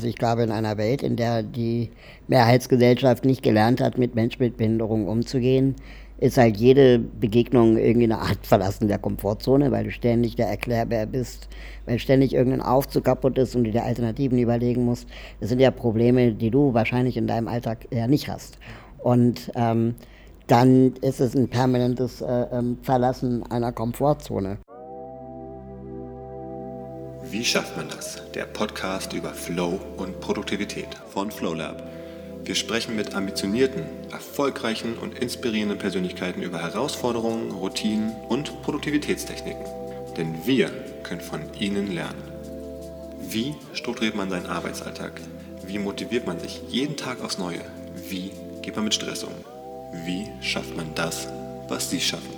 Also ich glaube, in einer Welt, in der die Mehrheitsgesellschaft nicht gelernt hat, mit Menschen mit Behinderung umzugehen, ist halt jede Begegnung irgendwie eine Art Verlassen der Komfortzone, weil du ständig der Erklärbär bist, weil ständig irgendein Aufzug kaputt ist und du dir Alternativen überlegen musst. Das sind ja Probleme, die du wahrscheinlich in deinem Alltag ja nicht hast. Und ähm, dann ist es ein permanentes äh, ähm, Verlassen einer Komfortzone. Wie schafft man das? Der Podcast über Flow und Produktivität von FlowLab. Wir sprechen mit ambitionierten, erfolgreichen und inspirierenden Persönlichkeiten über Herausforderungen, Routinen und Produktivitätstechniken. Denn wir können von ihnen lernen. Wie strukturiert man seinen Arbeitsalltag? Wie motiviert man sich jeden Tag aufs Neue? Wie geht man mit Stress um? Wie schafft man das, was sie schaffen?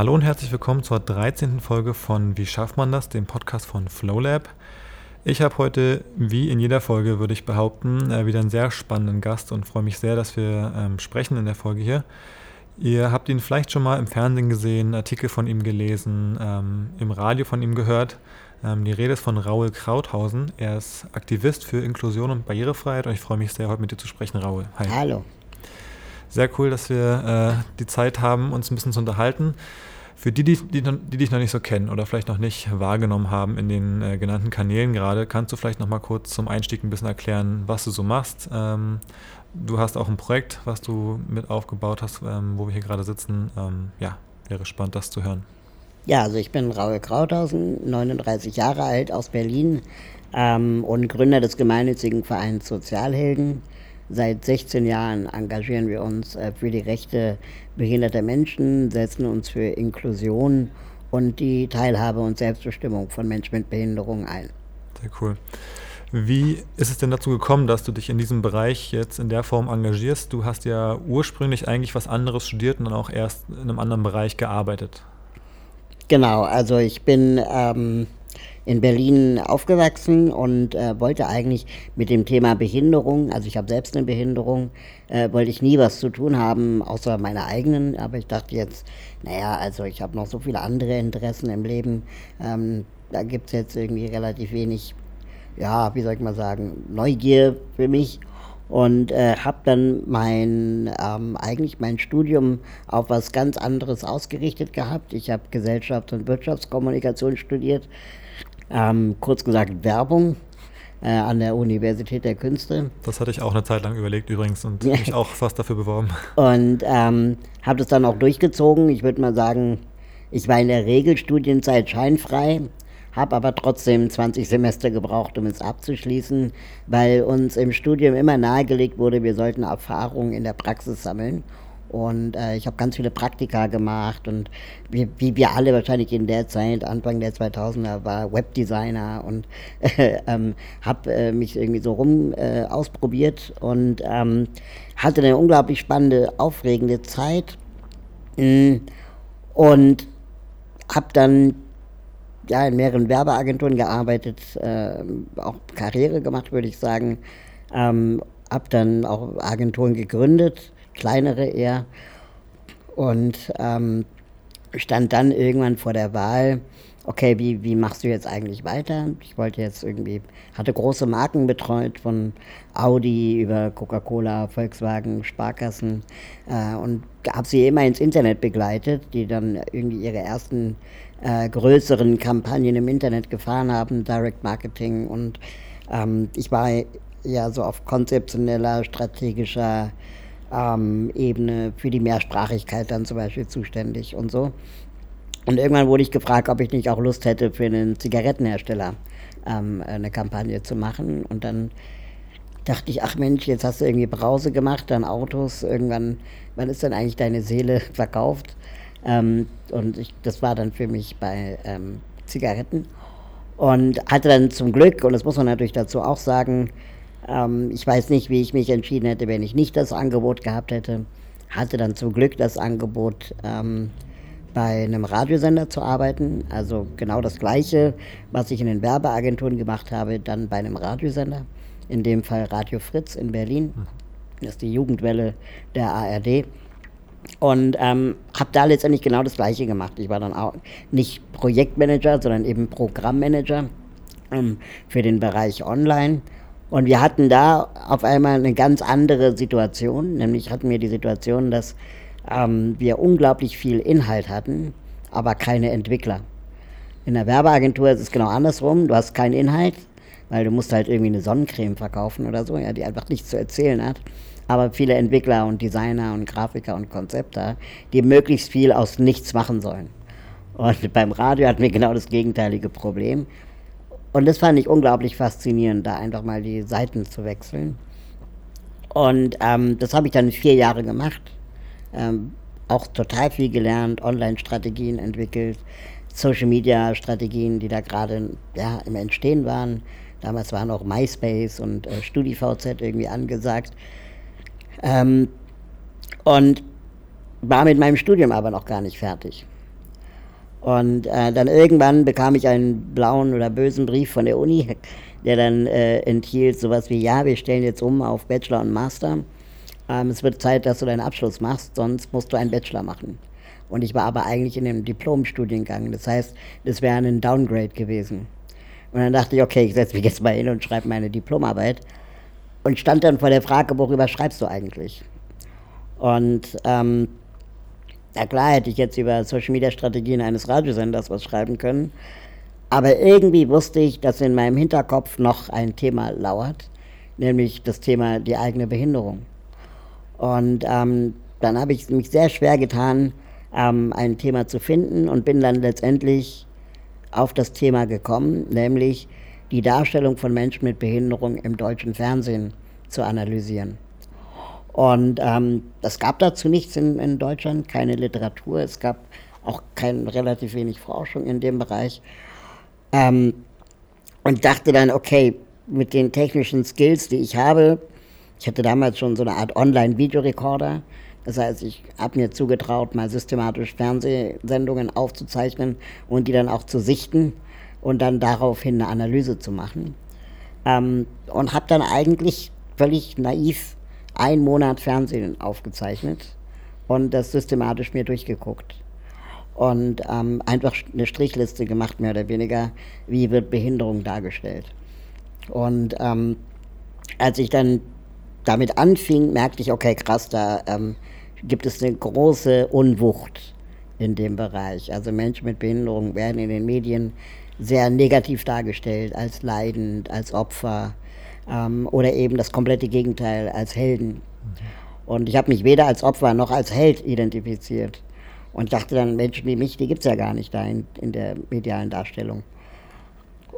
Hallo und herzlich willkommen zur 13. Folge von Wie schafft man das, dem Podcast von FlowLab. Ich habe heute, wie in jeder Folge, würde ich behaupten, äh, wieder einen sehr spannenden Gast und freue mich sehr, dass wir ähm, sprechen in der Folge hier. Ihr habt ihn vielleicht schon mal im Fernsehen gesehen, Artikel von ihm gelesen, ähm, im Radio von ihm gehört. Ähm, die Rede ist von Raul Krauthausen. Er ist Aktivist für Inklusion und Barrierefreiheit und ich freue mich sehr, heute mit dir zu sprechen, Raul. Hi. Hallo. Sehr cool, dass wir äh, die Zeit haben, uns ein bisschen zu unterhalten. Für die, die, die, die dich noch nicht so kennen oder vielleicht noch nicht wahrgenommen haben in den äh, genannten Kanälen gerade, kannst du vielleicht noch mal kurz zum Einstieg ein bisschen erklären, was du so machst. Ähm, du hast auch ein Projekt, was du mit aufgebaut hast, ähm, wo wir hier gerade sitzen. Ähm, ja, wäre spannend, das zu hören. Ja, also ich bin Raul Krauthausen, 39 Jahre alt, aus Berlin ähm, und Gründer des gemeinnützigen Vereins Sozialhelden. Seit 16 Jahren engagieren wir uns äh, für die Rechte behinderter Menschen, setzen uns für Inklusion und die Teilhabe und Selbstbestimmung von Menschen mit Behinderung ein. Sehr cool. Wie ist es denn dazu gekommen, dass du dich in diesem Bereich jetzt in der Form engagierst? Du hast ja ursprünglich eigentlich was anderes studiert und dann auch erst in einem anderen Bereich gearbeitet. Genau, also ich bin ähm, in Berlin aufgewachsen und äh, wollte eigentlich mit dem Thema Behinderung, also ich habe selbst eine Behinderung, äh, wollte ich nie was zu tun haben, außer meiner eigenen. Aber ich dachte jetzt, naja, also ich habe noch so viele andere Interessen im Leben. Ähm, da gibt es jetzt irgendwie relativ wenig, ja, wie soll ich mal sagen, Neugier für mich und äh, habe dann mein ähm, eigentlich mein Studium auf was ganz anderes ausgerichtet gehabt. Ich habe Gesellschafts- und Wirtschaftskommunikation studiert, ähm, kurz gesagt Werbung äh, an der Universität der Künste. Das hatte ich auch eine Zeit lang überlegt übrigens und mich auch fast dafür beworben. Und ähm, habe das dann auch durchgezogen. Ich würde mal sagen, ich war in der Regelstudienzeit scheinfrei, habe aber trotzdem 20 Semester gebraucht, um es abzuschließen, weil uns im Studium immer nahegelegt wurde, wir sollten Erfahrungen in der Praxis sammeln. Und äh, ich habe ganz viele Praktika gemacht und wie, wie, wir alle wahrscheinlich in der Zeit, Anfang der 2000er, war Webdesigner und äh, ähm, habe äh, mich irgendwie so rum äh, ausprobiert und ähm, hatte eine unglaublich spannende, aufregende Zeit mm, und habe dann ja, in mehreren Werbeagenturen gearbeitet, äh, auch Karriere gemacht, würde ich sagen. Ähm, habe dann auch Agenturen gegründet kleinere eher. Und ähm, stand dann irgendwann vor der Wahl, okay, wie, wie machst du jetzt eigentlich weiter? Ich wollte jetzt irgendwie, hatte große Marken betreut, von Audi über Coca-Cola, Volkswagen, Sparkassen äh, und habe sie immer ins Internet begleitet, die dann irgendwie ihre ersten äh, größeren Kampagnen im Internet gefahren haben, Direct Marketing und ähm, ich war ja so auf konzeptioneller, strategischer ähm, Ebene für die Mehrsprachigkeit dann zum Beispiel zuständig und so. Und irgendwann wurde ich gefragt, ob ich nicht auch Lust hätte, für einen Zigarettenhersteller ähm, eine Kampagne zu machen. Und dann dachte ich, ach Mensch, jetzt hast du irgendwie Brause gemacht, dann Autos, irgendwann, wann ist denn eigentlich deine Seele verkauft? Ähm, und ich, das war dann für mich bei ähm, Zigaretten. Und hatte dann zum Glück, und das muss man natürlich dazu auch sagen, ähm, ich weiß nicht, wie ich mich entschieden hätte, wenn ich nicht das Angebot gehabt hätte. Hatte dann zum Glück das Angebot, ähm, bei einem Radiosender zu arbeiten. Also genau das Gleiche, was ich in den Werbeagenturen gemacht habe, dann bei einem Radiosender. In dem Fall Radio Fritz in Berlin. Das ist die Jugendwelle der ARD. Und ähm, habe da letztendlich genau das Gleiche gemacht. Ich war dann auch nicht Projektmanager, sondern eben Programmmanager ähm, für den Bereich Online. Und wir hatten da auf einmal eine ganz andere Situation, nämlich hatten wir die Situation, dass ähm, wir unglaublich viel Inhalt hatten, aber keine Entwickler. In der Werbeagentur ist es genau andersrum. Du hast keinen Inhalt, weil du musst halt irgendwie eine Sonnencreme verkaufen oder so, ja, die einfach nichts zu erzählen hat. Aber viele Entwickler und Designer und Grafiker und Konzepter, die möglichst viel aus nichts machen sollen. Und beim Radio hatten wir genau das gegenteilige Problem. Und das fand ich unglaublich faszinierend, da einfach mal die Seiten zu wechseln. Und ähm, das habe ich dann vier Jahre gemacht. Ähm, auch total viel gelernt, Online-Strategien entwickelt, Social-Media-Strategien, die da gerade ja, im Entstehen waren. Damals waren auch MySpace und äh, StudiVZ irgendwie angesagt. Ähm, und war mit meinem Studium aber noch gar nicht fertig. Und äh, dann irgendwann bekam ich einen blauen oder bösen Brief von der Uni, der dann äh, enthielt sowas wie, ja, wir stellen jetzt um auf Bachelor und Master. Ähm, es wird Zeit, dass du deinen Abschluss machst, sonst musst du einen Bachelor machen. Und ich war aber eigentlich in einem Diplomstudiengang. Das heißt, das wäre ein Downgrade gewesen. Und dann dachte ich, okay, ich setze mich jetzt mal hin und schreibe meine Diplomarbeit. Und stand dann vor der Frage, worüber schreibst du eigentlich? Und ähm, na klar hätte ich jetzt über Social Media Strategien eines Radiosenders was schreiben können. Aber irgendwie wusste ich, dass in meinem Hinterkopf noch ein Thema lauert, nämlich das Thema die eigene Behinderung. Und ähm, dann habe ich mich sehr schwer getan, ähm, ein Thema zu finden und bin dann letztendlich auf das Thema gekommen, nämlich die Darstellung von Menschen mit Behinderung im deutschen Fernsehen zu analysieren. Und ähm, es gab dazu nichts in, in, Deutschland, keine Literatur, es gab auch kein, relativ wenig Forschung in dem Bereich. Ähm, und dachte dann, okay, mit den technischen Skills, die ich habe, ich hatte damals schon so eine Art Online-Videorekorder, das heißt, ich habe mir zugetraut, mal systematisch Fernsehsendungen aufzuzeichnen und die dann auch zu sichten und dann daraufhin eine Analyse zu machen. Ähm, und habe dann eigentlich völlig naiv einen Monat Fernsehen aufgezeichnet und das systematisch mir durchgeguckt. Und ähm, einfach eine Strichliste gemacht, mehr oder weniger, wie wird Behinderung dargestellt. Und ähm, als ich dann damit anfing, merkte ich, okay, krass, da ähm, gibt es eine große Unwucht in dem Bereich. Also Menschen mit Behinderung werden in den Medien sehr negativ dargestellt, als leidend, als Opfer ähm, oder eben das komplette Gegenteil, als Helden. Und ich habe mich weder als Opfer noch als Held identifiziert. Und dachte dann, Menschen wie mich, die gibt es ja gar nicht da in, in der medialen Darstellung.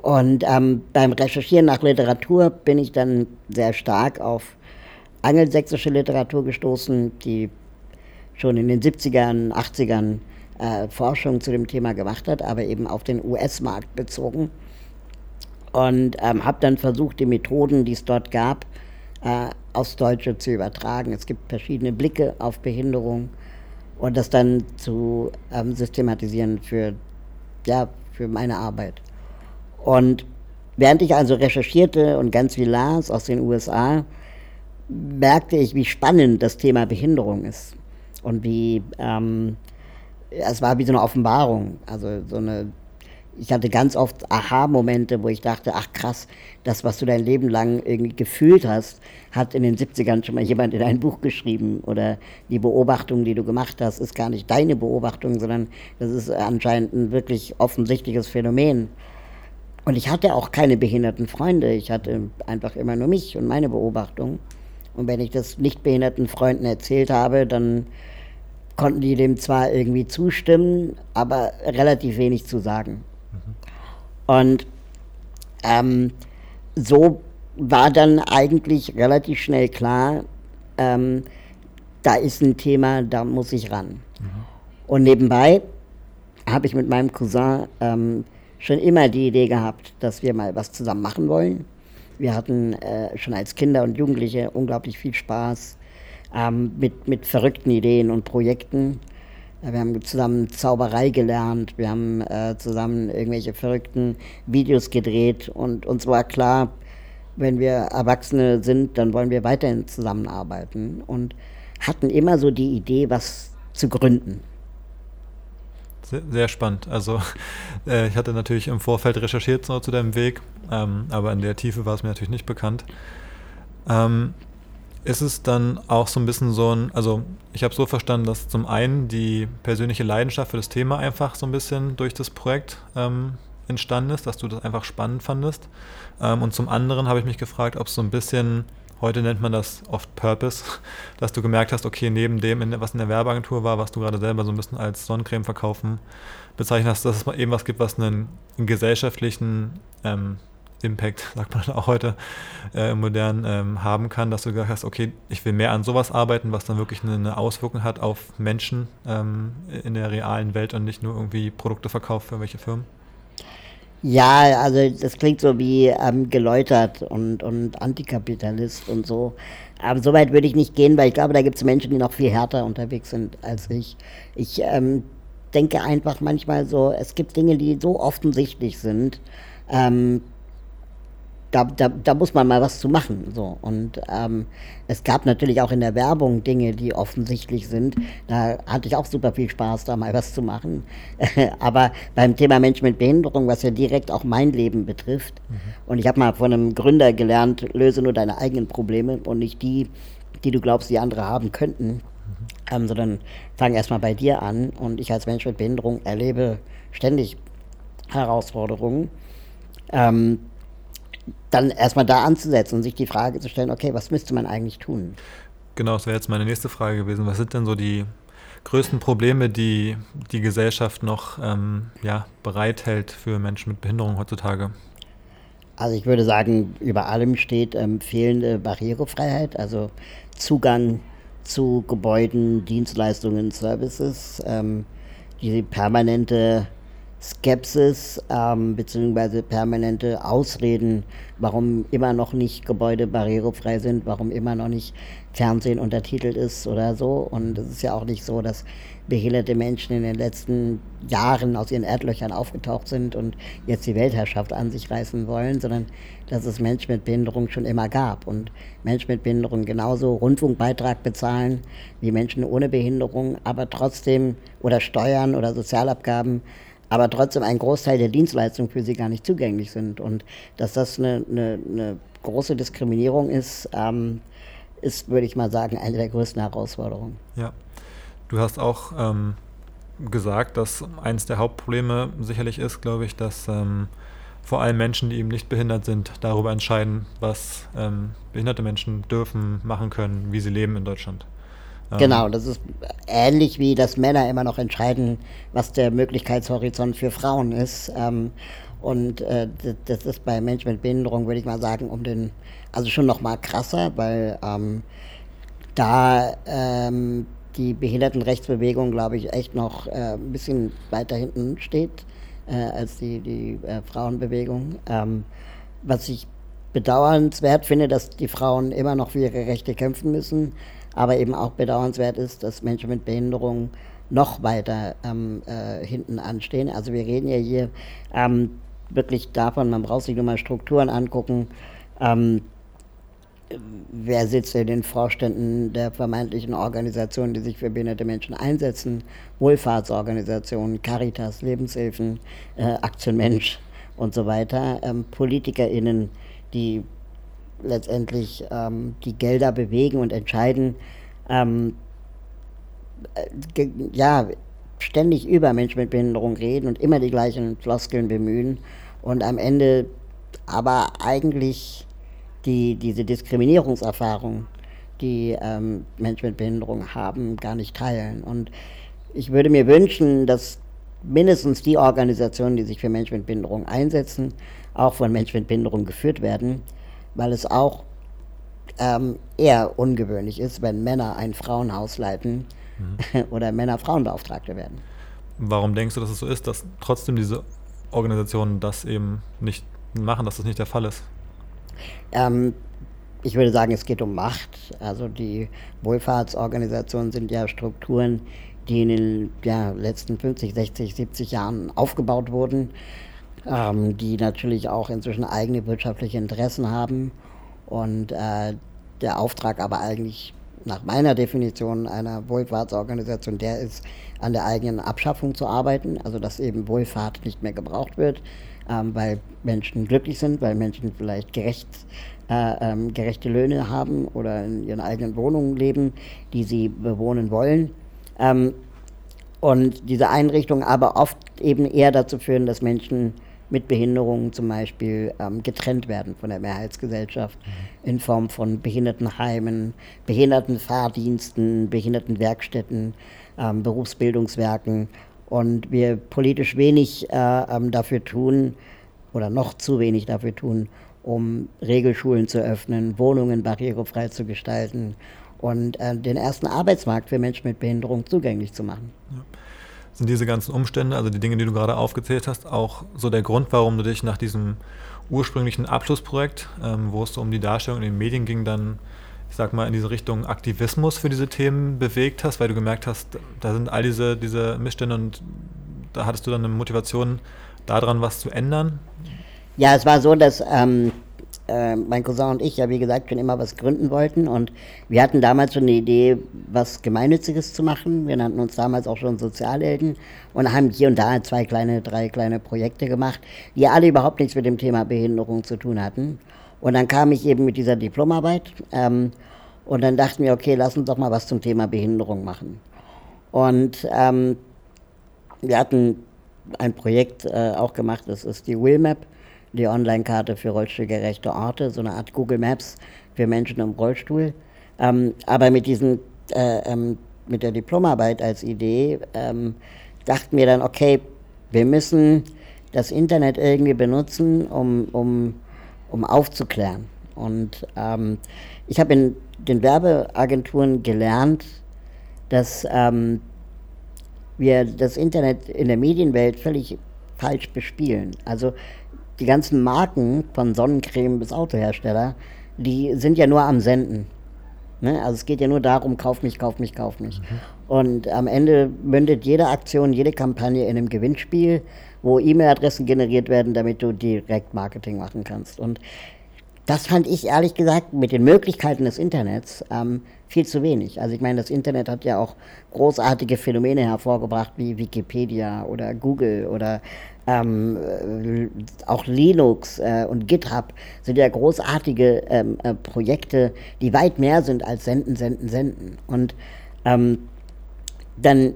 Und ähm, beim Recherchieren nach Literatur bin ich dann sehr stark auf angelsächsische Literatur gestoßen, die schon in den 70ern, 80ern äh, Forschung zu dem Thema gemacht hat, aber eben auf den US-Markt bezogen. Und ähm, habe dann versucht, die Methoden, die es dort gab, äh, aufs Deutsche zu übertragen. Es gibt verschiedene Blicke auf Behinderung und das dann zu ähm, systematisieren für, ja, für meine Arbeit. Und während ich also recherchierte und ganz viel las aus den USA, merkte ich, wie spannend das Thema Behinderung ist und wie ähm, es war wie so eine Offenbarung, also so eine ich hatte ganz oft Aha-Momente, wo ich dachte, ach krass, das, was du dein Leben lang irgendwie gefühlt hast, hat in den 70ern schon mal jemand in ein Buch geschrieben. Oder die Beobachtung, die du gemacht hast, ist gar nicht deine Beobachtung, sondern das ist anscheinend ein wirklich offensichtliches Phänomen. Und ich hatte auch keine behinderten Freunde. Ich hatte einfach immer nur mich und meine Beobachtung. Und wenn ich das nicht behinderten Freunden erzählt habe, dann konnten die dem zwar irgendwie zustimmen, aber relativ wenig zu sagen. Und ähm, so war dann eigentlich relativ schnell klar, ähm, da ist ein Thema, da muss ich ran. Mhm. Und nebenbei habe ich mit meinem Cousin ähm, schon immer die Idee gehabt, dass wir mal was zusammen machen wollen. Wir hatten äh, schon als Kinder und Jugendliche unglaublich viel Spaß ähm, mit, mit verrückten Ideen und Projekten. Wir haben zusammen Zauberei gelernt, wir haben äh, zusammen irgendwelche verrückten Videos gedreht und uns war klar, wenn wir Erwachsene sind, dann wollen wir weiterhin zusammenarbeiten und hatten immer so die Idee, was zu gründen. Sehr, sehr spannend. Also äh, ich hatte natürlich im Vorfeld recherchiert so, zu deinem Weg, ähm, aber in der Tiefe war es mir natürlich nicht bekannt. Ähm, ist es dann auch so ein bisschen so ein, also ich habe so verstanden, dass zum einen die persönliche Leidenschaft für das Thema einfach so ein bisschen durch das Projekt ähm, entstanden ist, dass du das einfach spannend fandest. Ähm, und zum anderen habe ich mich gefragt, ob es so ein bisschen, heute nennt man das oft Purpose, dass du gemerkt hast, okay, neben dem, was in der Werbeagentur war, was du gerade selber so ein bisschen als Sonnencreme verkaufen bezeichnet hast, dass es eben was gibt, was einen, einen gesellschaftlichen ähm, Impact, sagt man auch heute äh, modern, ähm, haben kann, dass du gesagt hast, okay, ich will mehr an sowas arbeiten, was dann wirklich eine, eine Auswirkung hat auf Menschen ähm, in der realen Welt und nicht nur irgendwie Produkte verkauft für welche Firmen? Ja, also das klingt so wie ähm, geläutert und, und Antikapitalist und so. Aber so weit würde ich nicht gehen, weil ich glaube, da gibt es Menschen, die noch viel härter unterwegs sind als ich. Ich ähm, denke einfach manchmal so, es gibt Dinge, die so offensichtlich sind, ähm, da, da, da muss man mal was zu machen. So. Und ähm, es gab natürlich auch in der Werbung Dinge, die offensichtlich sind. Da hatte ich auch super viel Spaß, da mal was zu machen. Aber beim Thema Mensch mit Behinderung, was ja direkt auch mein Leben betrifft, mhm. und ich habe mal von einem Gründer gelernt, löse nur deine eigenen Probleme und nicht die, die du glaubst, die andere haben könnten. Mhm. Ähm, sondern fang erstmal bei dir an. Und ich als Mensch mit Behinderung erlebe ständig Herausforderungen. Ähm, dann erstmal da anzusetzen und sich die Frage zu stellen, okay, was müsste man eigentlich tun? Genau, das wäre jetzt meine nächste Frage gewesen. Was sind denn so die größten Probleme, die die Gesellschaft noch ähm, ja, bereithält für Menschen mit Behinderung heutzutage? Also ich würde sagen, über allem steht ähm, fehlende Barrierefreiheit, also Zugang zu Gebäuden, Dienstleistungen, Services, ähm, die permanente Skepsis ähm, bzw. permanente Ausreden, warum immer noch nicht Gebäude barrierefrei sind, warum immer noch nicht Fernsehen untertitelt ist oder so. Und es ist ja auch nicht so, dass behinderte Menschen in den letzten Jahren aus ihren Erdlöchern aufgetaucht sind und jetzt die Weltherrschaft an sich reißen wollen, sondern dass es Menschen mit Behinderung schon immer gab. Und Menschen mit Behinderung genauso Rundfunkbeitrag bezahlen wie Menschen ohne Behinderung, aber trotzdem oder Steuern oder Sozialabgaben aber trotzdem ein Großteil der Dienstleistungen für sie gar nicht zugänglich sind. Und dass das eine, eine, eine große Diskriminierung ist, ähm, ist, würde ich mal sagen, eine der größten Herausforderungen. Ja, du hast auch ähm, gesagt, dass eines der Hauptprobleme sicherlich ist, glaube ich, dass ähm, vor allem Menschen, die eben nicht behindert sind, darüber entscheiden, was ähm, behinderte Menschen dürfen, machen können, wie sie leben in Deutschland. Genau, das ist ähnlich wie, dass Männer immer noch entscheiden, was der Möglichkeitshorizont für Frauen ist. Ähm, und äh, das ist bei Menschen mit Behinderung, würde ich mal sagen, um den, also schon noch mal krasser, weil ähm, da ähm, die Behindertenrechtsbewegung, glaube ich, echt noch äh, ein bisschen weiter hinten steht äh, als die, die äh, Frauenbewegung. Ähm, was ich bedauernswert finde, dass die Frauen immer noch für ihre Rechte kämpfen müssen aber eben auch bedauernswert ist, dass Menschen mit Behinderung noch weiter ähm, äh, hinten anstehen. Also wir reden ja hier ähm, wirklich davon, man braucht sich nur mal Strukturen angucken. Ähm, wer sitzt in den Vorständen der vermeintlichen Organisationen, die sich für behinderte Menschen einsetzen? Wohlfahrtsorganisationen, Caritas, Lebenshilfen, äh, Aktion Mensch und so weiter. Ähm, PolitikerInnen, die letztendlich ähm, die Gelder bewegen und entscheiden, ähm, äh, ja, ständig über Menschen mit Behinderung reden und immer die gleichen Floskeln bemühen und am Ende aber eigentlich die, diese Diskriminierungserfahrung, die ähm, Menschen mit Behinderung haben, gar nicht teilen. Und ich würde mir wünschen, dass mindestens die Organisationen, die sich für Menschen mit Behinderung einsetzen, auch von Menschen mit Behinderung geführt werden, weil es auch ähm, eher ungewöhnlich ist, wenn Männer ein Frauenhaus leiten mhm. oder Männer Frauenbeauftragte werden. Warum denkst du, dass es so ist, dass trotzdem diese Organisationen das eben nicht machen, dass das nicht der Fall ist? Ähm, ich würde sagen, es geht um Macht. Also die Wohlfahrtsorganisationen sind ja Strukturen, die in den ja, letzten 50, 60, 70 Jahren aufgebaut wurden ähm, die natürlich auch inzwischen eigene wirtschaftliche Interessen haben und äh, der Auftrag aber eigentlich nach meiner Definition einer Wohlfahrtsorganisation der ist, an der eigenen Abschaffung zu arbeiten, also dass eben Wohlfahrt nicht mehr gebraucht wird, ähm, weil Menschen glücklich sind, weil Menschen vielleicht gerecht, äh, ähm, gerechte Löhne haben oder in ihren eigenen Wohnungen leben, die sie bewohnen wollen. Ähm, und diese Einrichtungen aber oft eben eher dazu führen, dass Menschen mit Behinderungen zum Beispiel ähm, getrennt werden von der Mehrheitsgesellschaft mhm. in Form von Behindertenheimen, Behindertenfahrdiensten, Behindertenwerkstätten, ähm, Berufsbildungswerken und wir politisch wenig äh, ähm, dafür tun oder noch zu wenig dafür tun, um Regelschulen zu öffnen, Wohnungen barrierefrei zu gestalten und äh, den ersten Arbeitsmarkt für Menschen mit Behinderung zugänglich zu machen. Ja sind diese ganzen Umstände, also die Dinge, die du gerade aufgezählt hast, auch so der Grund, warum du dich nach diesem ursprünglichen Abschlussprojekt, ähm, wo es so um die Darstellung in den Medien ging, dann, ich sag mal, in diese Richtung Aktivismus für diese Themen bewegt hast, weil du gemerkt hast, da sind all diese, diese Missstände und da hattest du dann eine Motivation, daran was zu ändern? Ja, es war so, dass ähm, äh, mein Cousin und ich ja, wie gesagt, schon immer was gründen wollten. Und wir hatten damals schon eine Idee, was Gemeinnütziges zu machen. Wir nannten uns damals auch schon Sozialhelden und haben hier und da zwei kleine, drei kleine Projekte gemacht, die alle überhaupt nichts mit dem Thema Behinderung zu tun hatten. Und dann kam ich eben mit dieser Diplomarbeit ähm, und dann dachten wir, okay, lass uns doch mal was zum Thema Behinderung machen. Und ähm, wir hatten ein Projekt äh, auch gemacht, das ist die Willmap die Online-Karte für rollstuhlgerechte Orte, so eine Art Google Maps für Menschen im Rollstuhl. Ähm, aber mit diesen, äh, ähm, mit der Diplomarbeit als Idee ähm, dachten wir dann, okay, wir müssen das Internet irgendwie benutzen, um, um, um aufzuklären. Und ähm, ich habe in den Werbeagenturen gelernt, dass ähm, wir das Internet in der Medienwelt völlig falsch bespielen. Also die ganzen Marken von Sonnencreme bis Autohersteller, die sind ja nur am Senden. Ne? Also es geht ja nur darum, kauf mich, kauf mich, kauf mich. Mhm. Und am Ende mündet jede Aktion, jede Kampagne in einem Gewinnspiel, wo E-Mail-Adressen generiert werden, damit du direkt Marketing machen kannst. Und das fand ich ehrlich gesagt mit den Möglichkeiten des Internets ähm, viel zu wenig. Also ich meine, das Internet hat ja auch großartige Phänomene hervorgebracht wie Wikipedia oder Google oder ähm, äh, auch Linux äh, und GitHub sind ja großartige ähm, äh, Projekte, die weit mehr sind als Senden, Senden, Senden. Und ähm, dann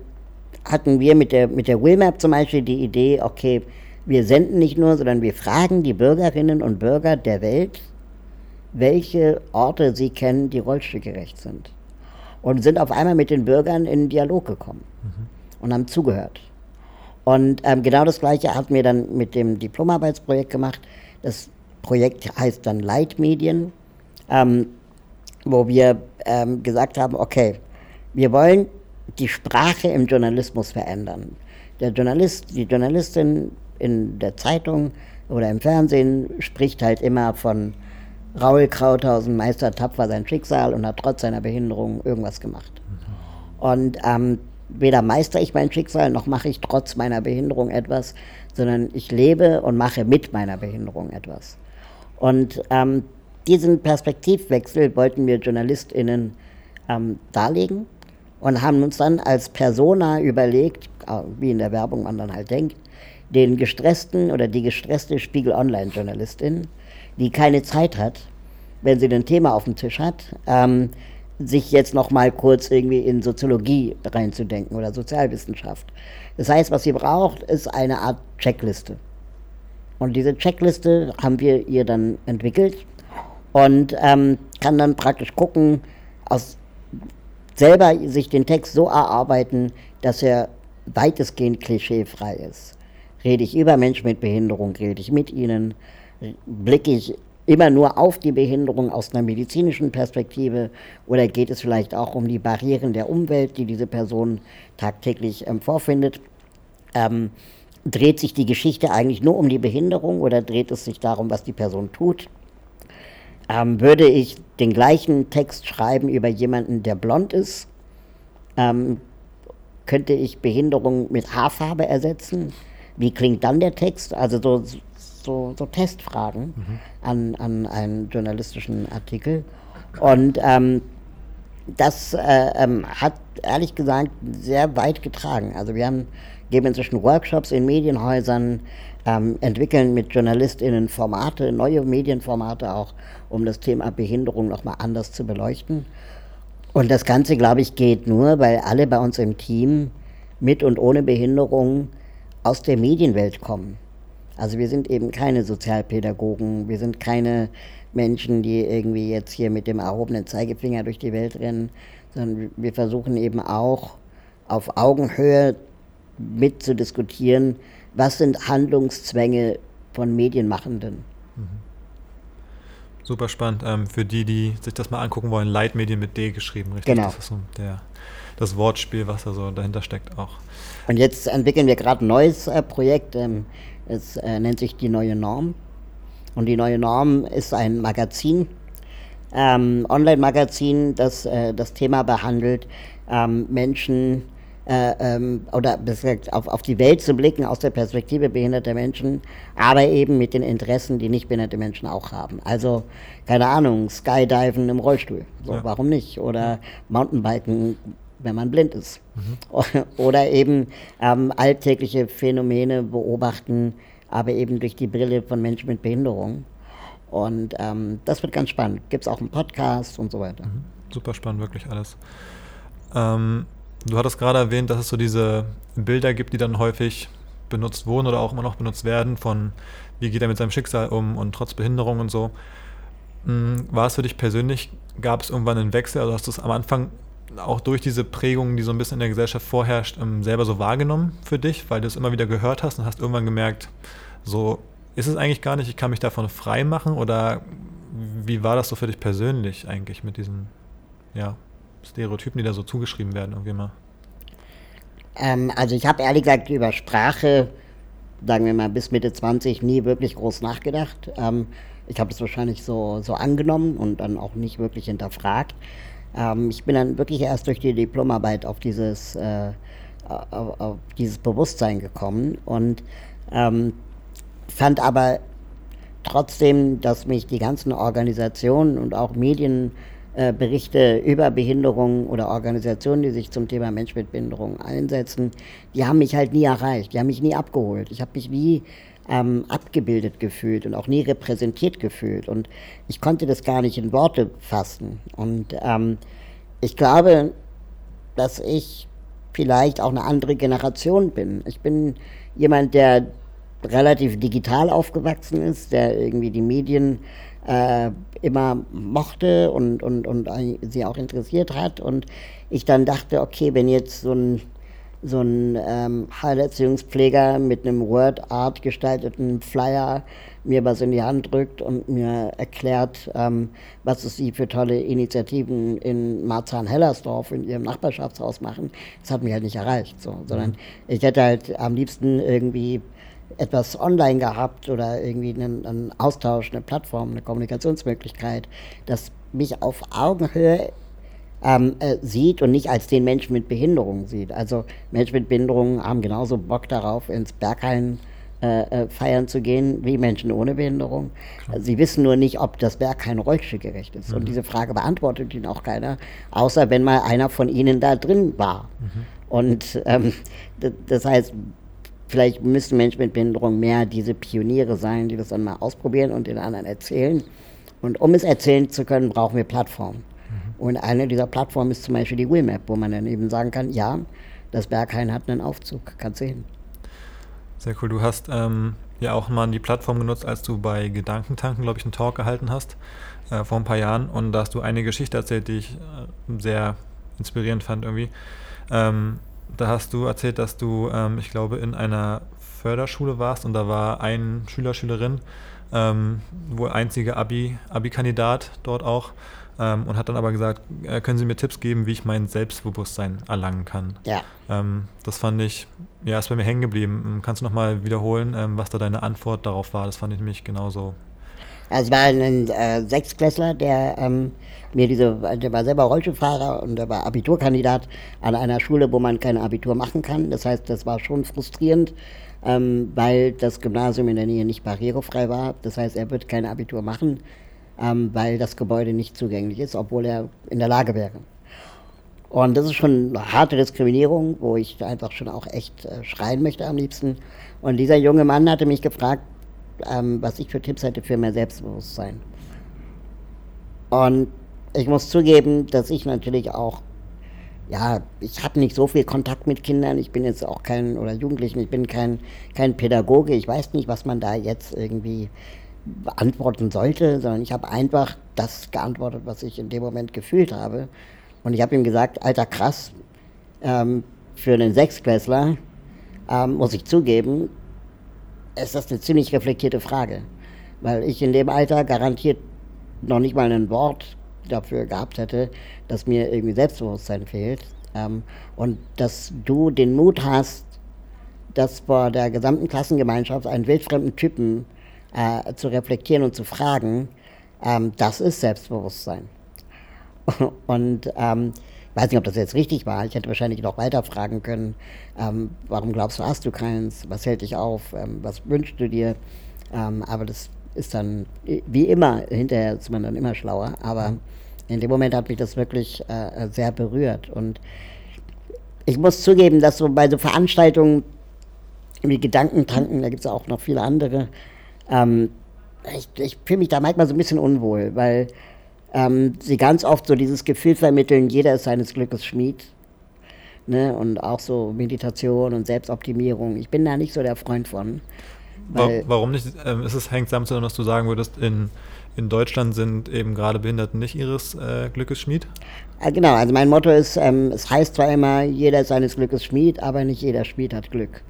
hatten wir mit der, mit der Willmap zum Beispiel die Idee, okay, wir senden nicht nur, sondern wir fragen die Bürgerinnen und Bürger der Welt, welche Orte sie kennen, die rollstuhlgerecht sind. Und sind auf einmal mit den Bürgern in Dialog gekommen mhm. und haben zugehört. Und ähm, genau das Gleiche hatten wir dann mit dem Diplomarbeitsprojekt gemacht. Das Projekt heißt dann Leitmedien, ähm, wo wir ähm, gesagt haben, okay, wir wollen die Sprache im Journalismus verändern. Der Journalist, die Journalistin in der Zeitung oder im Fernsehen spricht halt immer von Raul Krauthausen, Meister tapfer sein Schicksal und hat trotz seiner Behinderung irgendwas gemacht. Und ähm, weder meister ich mein Schicksal, noch mache ich trotz meiner Behinderung etwas, sondern ich lebe und mache mit meiner Behinderung etwas. Und ähm, diesen Perspektivwechsel wollten wir JournalistInnen ähm, darlegen und haben uns dann als Persona überlegt, wie in der Werbung man dann halt denkt, den gestressten oder die gestresste Spiegel-Online-Journalistin, die keine Zeit hat, wenn sie ein Thema auf dem Tisch hat, ähm, sich jetzt noch mal kurz irgendwie in Soziologie reinzudenken oder Sozialwissenschaft. Das heißt, was sie braucht, ist eine Art Checkliste. Und diese Checkliste haben wir ihr dann entwickelt und ähm, kann dann praktisch gucken, aus selber sich den Text so erarbeiten, dass er weitestgehend klischeefrei ist. Rede ich über Menschen mit Behinderung, rede ich mit ihnen, blicke ich immer nur auf die Behinderung aus einer medizinischen Perspektive oder geht es vielleicht auch um die Barrieren der Umwelt, die diese Person tagtäglich ähm, vorfindet? Ähm, dreht sich die Geschichte eigentlich nur um die Behinderung oder dreht es sich darum, was die Person tut? Ähm, würde ich den gleichen Text schreiben über jemanden, der blond ist? Ähm, könnte ich Behinderung mit Haarfarbe ersetzen? Wie klingt dann der Text? Also so, so, so Testfragen mhm. an, an einen journalistischen Artikel. Und ähm, das äh, ähm, hat ehrlich gesagt sehr weit getragen. Also wir haben, geben inzwischen Workshops in Medienhäusern, ähm, entwickeln mit JournalistInnen Formate, neue Medienformate auch, um das Thema Behinderung nochmal anders zu beleuchten. Und das Ganze, glaube ich, geht nur, weil alle bei uns im Team mit und ohne Behinderung aus der Medienwelt kommen. Also wir sind eben keine Sozialpädagogen, wir sind keine Menschen, die irgendwie jetzt hier mit dem erhobenen Zeigefinger durch die Welt rennen, sondern wir versuchen eben auch auf Augenhöhe mit zu diskutieren, was sind Handlungszwänge von Medienmachenden. Mhm. Super spannend. Ähm, für die, die sich das mal angucken wollen, Leitmedien mit D geschrieben, richtig? Genau. Das ist so der, das Wortspiel, was da so dahinter steckt auch. Und jetzt entwickeln wir gerade ein neues äh, Projekt. Ähm, es äh, nennt sich die neue Norm. Und die neue Norm ist ein Magazin, ähm, Online-Magazin, das äh, das Thema behandelt, ähm, Menschen äh, ähm, oder gesagt, auf, auf die Welt zu blicken aus der Perspektive behinderter Menschen, aber eben mit den Interessen, die nicht behinderte Menschen auch haben. Also, keine Ahnung, Skydiven im Rollstuhl, so, ja. warum nicht? Oder Mountainbiken, wenn man blind ist. Mhm. Oder eben ähm, alltägliche Phänomene beobachten, aber eben durch die Brille von Menschen mit Behinderung. Und ähm, das wird ganz spannend. Gibt es auch einen Podcast und so weiter. Mhm. Super spannend, wirklich alles. Ähm, du hattest gerade erwähnt, dass es so diese Bilder gibt, die dann häufig benutzt wurden oder auch immer noch benutzt werden, von wie geht er mit seinem Schicksal um und trotz Behinderung und so. Hm, war es für dich persönlich, gab es irgendwann einen Wechsel? Also hast du es am Anfang auch durch diese Prägungen, die so ein bisschen in der Gesellschaft vorherrscht, ähm, selber so wahrgenommen für dich, weil du es immer wieder gehört hast und hast irgendwann gemerkt, so ist es eigentlich gar nicht, ich kann mich davon frei machen oder wie war das so für dich persönlich eigentlich mit diesen ja, Stereotypen, die da so zugeschrieben werden irgendwie mal? Ähm, also ich habe ehrlich gesagt über Sprache, sagen wir mal bis Mitte 20, nie wirklich groß nachgedacht. Ähm, ich habe es wahrscheinlich so, so angenommen und dann auch nicht wirklich hinterfragt. Ähm, ich bin dann wirklich erst durch die Diplomarbeit auf dieses, äh, auf, auf, dieses Bewusstsein gekommen und ähm, fand aber trotzdem, dass mich die ganzen Organisationen und auch Medienberichte äh, über Behinderung oder Organisationen, die sich zum Thema Mensch mit Behinderung einsetzen, die haben mich halt nie erreicht, die haben mich nie abgeholt. Ich habe mich nie ähm, abgebildet gefühlt und auch nie repräsentiert gefühlt. Und ich konnte das gar nicht in Worte fassen. Und ähm, ich glaube, dass ich vielleicht auch eine andere Generation bin. Ich bin jemand, der relativ digital aufgewachsen ist, der irgendwie die Medien äh, immer mochte und, und, und sie auch interessiert hat. Und ich dann dachte, okay, wenn jetzt so ein so ein ähm, Heilerziehungspfleger mit einem Word-Art gestalteten Flyer mir was in die Hand drückt und mir erklärt, ähm, was es sie für tolle Initiativen in Marzahn-Hellersdorf in ihrem Nachbarschaftshaus machen. Das hat mich halt nicht erreicht, so, sondern mhm. ich hätte halt am liebsten irgendwie etwas online gehabt oder irgendwie einen, einen Austausch, eine Plattform, eine Kommunikationsmöglichkeit, das mich auf Augenhöhe ähm, äh, sieht und nicht als den Menschen mit Behinderung sieht. Also Menschen mit Behinderung haben genauso Bock darauf, ins Berghain äh, äh, feiern zu gehen wie Menschen ohne Behinderung. Klar. Sie wissen nur nicht, ob das Berghain rollstuhlgerecht ist. Mhm. Und diese Frage beantwortet ihnen auch keiner, außer wenn mal einer von ihnen da drin war. Mhm. Und ähm, das heißt, vielleicht müssen Menschen mit Behinderung mehr diese Pioniere sein, die das dann mal ausprobieren und den anderen erzählen. Und um es erzählen zu können, brauchen wir Plattformen. Und eine dieser Plattformen ist zum Beispiel die Wheelmap, wo man dann eben sagen kann, ja, das Berghain hat einen Aufzug, kannst hin. Sehr cool. Du hast ähm, ja auch mal die Plattform genutzt, als du bei Gedankentanken, glaube ich, einen Talk gehalten hast, äh, vor ein paar Jahren. Und da hast du eine Geschichte erzählt, die ich äh, sehr inspirierend fand irgendwie. Ähm, da hast du erzählt, dass du, ähm, ich glaube, in einer Förderschule warst und da war ein Schüler, Schülerin, ähm, wohl einziger Abi, Abi-Kandidat dort auch ähm, und hat dann aber gesagt, äh, können Sie mir Tipps geben, wie ich mein Selbstbewusstsein erlangen kann. Ja. Ähm, das fand ich, ja, ist bei mir hängen geblieben. Ähm, kannst du nochmal wiederholen, ähm, was da deine Antwort darauf war? Das fand ich nämlich genauso. Also es war ein äh, Sechstklässler, der ähm, mir diese, der war selber Rollstuhlfahrer und der war Abiturkandidat an einer Schule, wo man kein Abitur machen kann. Das heißt, das war schon frustrierend, ähm, weil das Gymnasium in der Nähe nicht barrierefrei war. Das heißt, er wird kein Abitur machen ähm, weil das Gebäude nicht zugänglich ist, obwohl er in der Lage wäre. Und das ist schon eine harte Diskriminierung, wo ich einfach schon auch echt äh, schreien möchte am liebsten. Und dieser junge Mann hatte mich gefragt, ähm, was ich für Tipps hätte für mehr Selbstbewusstsein. Und ich muss zugeben, dass ich natürlich auch, ja, ich habe nicht so viel Kontakt mit Kindern. Ich bin jetzt auch kein, oder Jugendlichen, ich bin kein, kein Pädagoge. Ich weiß nicht, was man da jetzt irgendwie beantworten sollte, sondern ich habe einfach das geantwortet, was ich in dem Moment gefühlt habe. Und ich habe ihm gesagt, alter krass, ähm, für einen Sechsklässler ähm, muss ich zugeben, ist das eine ziemlich reflektierte Frage. Weil ich in dem Alter garantiert noch nicht mal ein Wort dafür gehabt hätte, dass mir irgendwie Selbstbewusstsein fehlt. Ähm, und dass du den Mut hast, das vor der gesamten Klassengemeinschaft einen wildfremden Typen äh, zu reflektieren und zu fragen, ähm, das ist Selbstbewusstsein. und ähm, weiß nicht, ob das jetzt richtig war. Ich hätte wahrscheinlich noch weiter fragen können, ähm, warum glaubst du, hast du keins? Was hält dich auf? Ähm, was wünschst du dir? Ähm, aber das ist dann, wie immer, hinterher ist man dann immer schlauer. Aber in dem Moment hat mich das wirklich äh, sehr berührt. Und ich muss zugeben, dass so bei so Veranstaltungen wie Gedankentanken, da gibt es auch noch viele andere, ähm, ich, ich fühle mich da manchmal so ein bisschen unwohl, weil ähm, sie ganz oft so dieses Gefühl vermitteln, jeder ist seines Glückes Schmied. Ne? Und auch so Meditation und Selbstoptimierung. Ich bin da nicht so der Freund von. Warum nicht? Ähm, ist es hängt damit zusammen, dass du sagen würdest, in, in Deutschland sind eben gerade Behinderten nicht ihres äh, Glückes Schmied? Äh, genau, also mein Motto ist, ähm, es heißt zwar immer, jeder ist seines Glückes Schmied, aber nicht jeder Schmied hat Glück.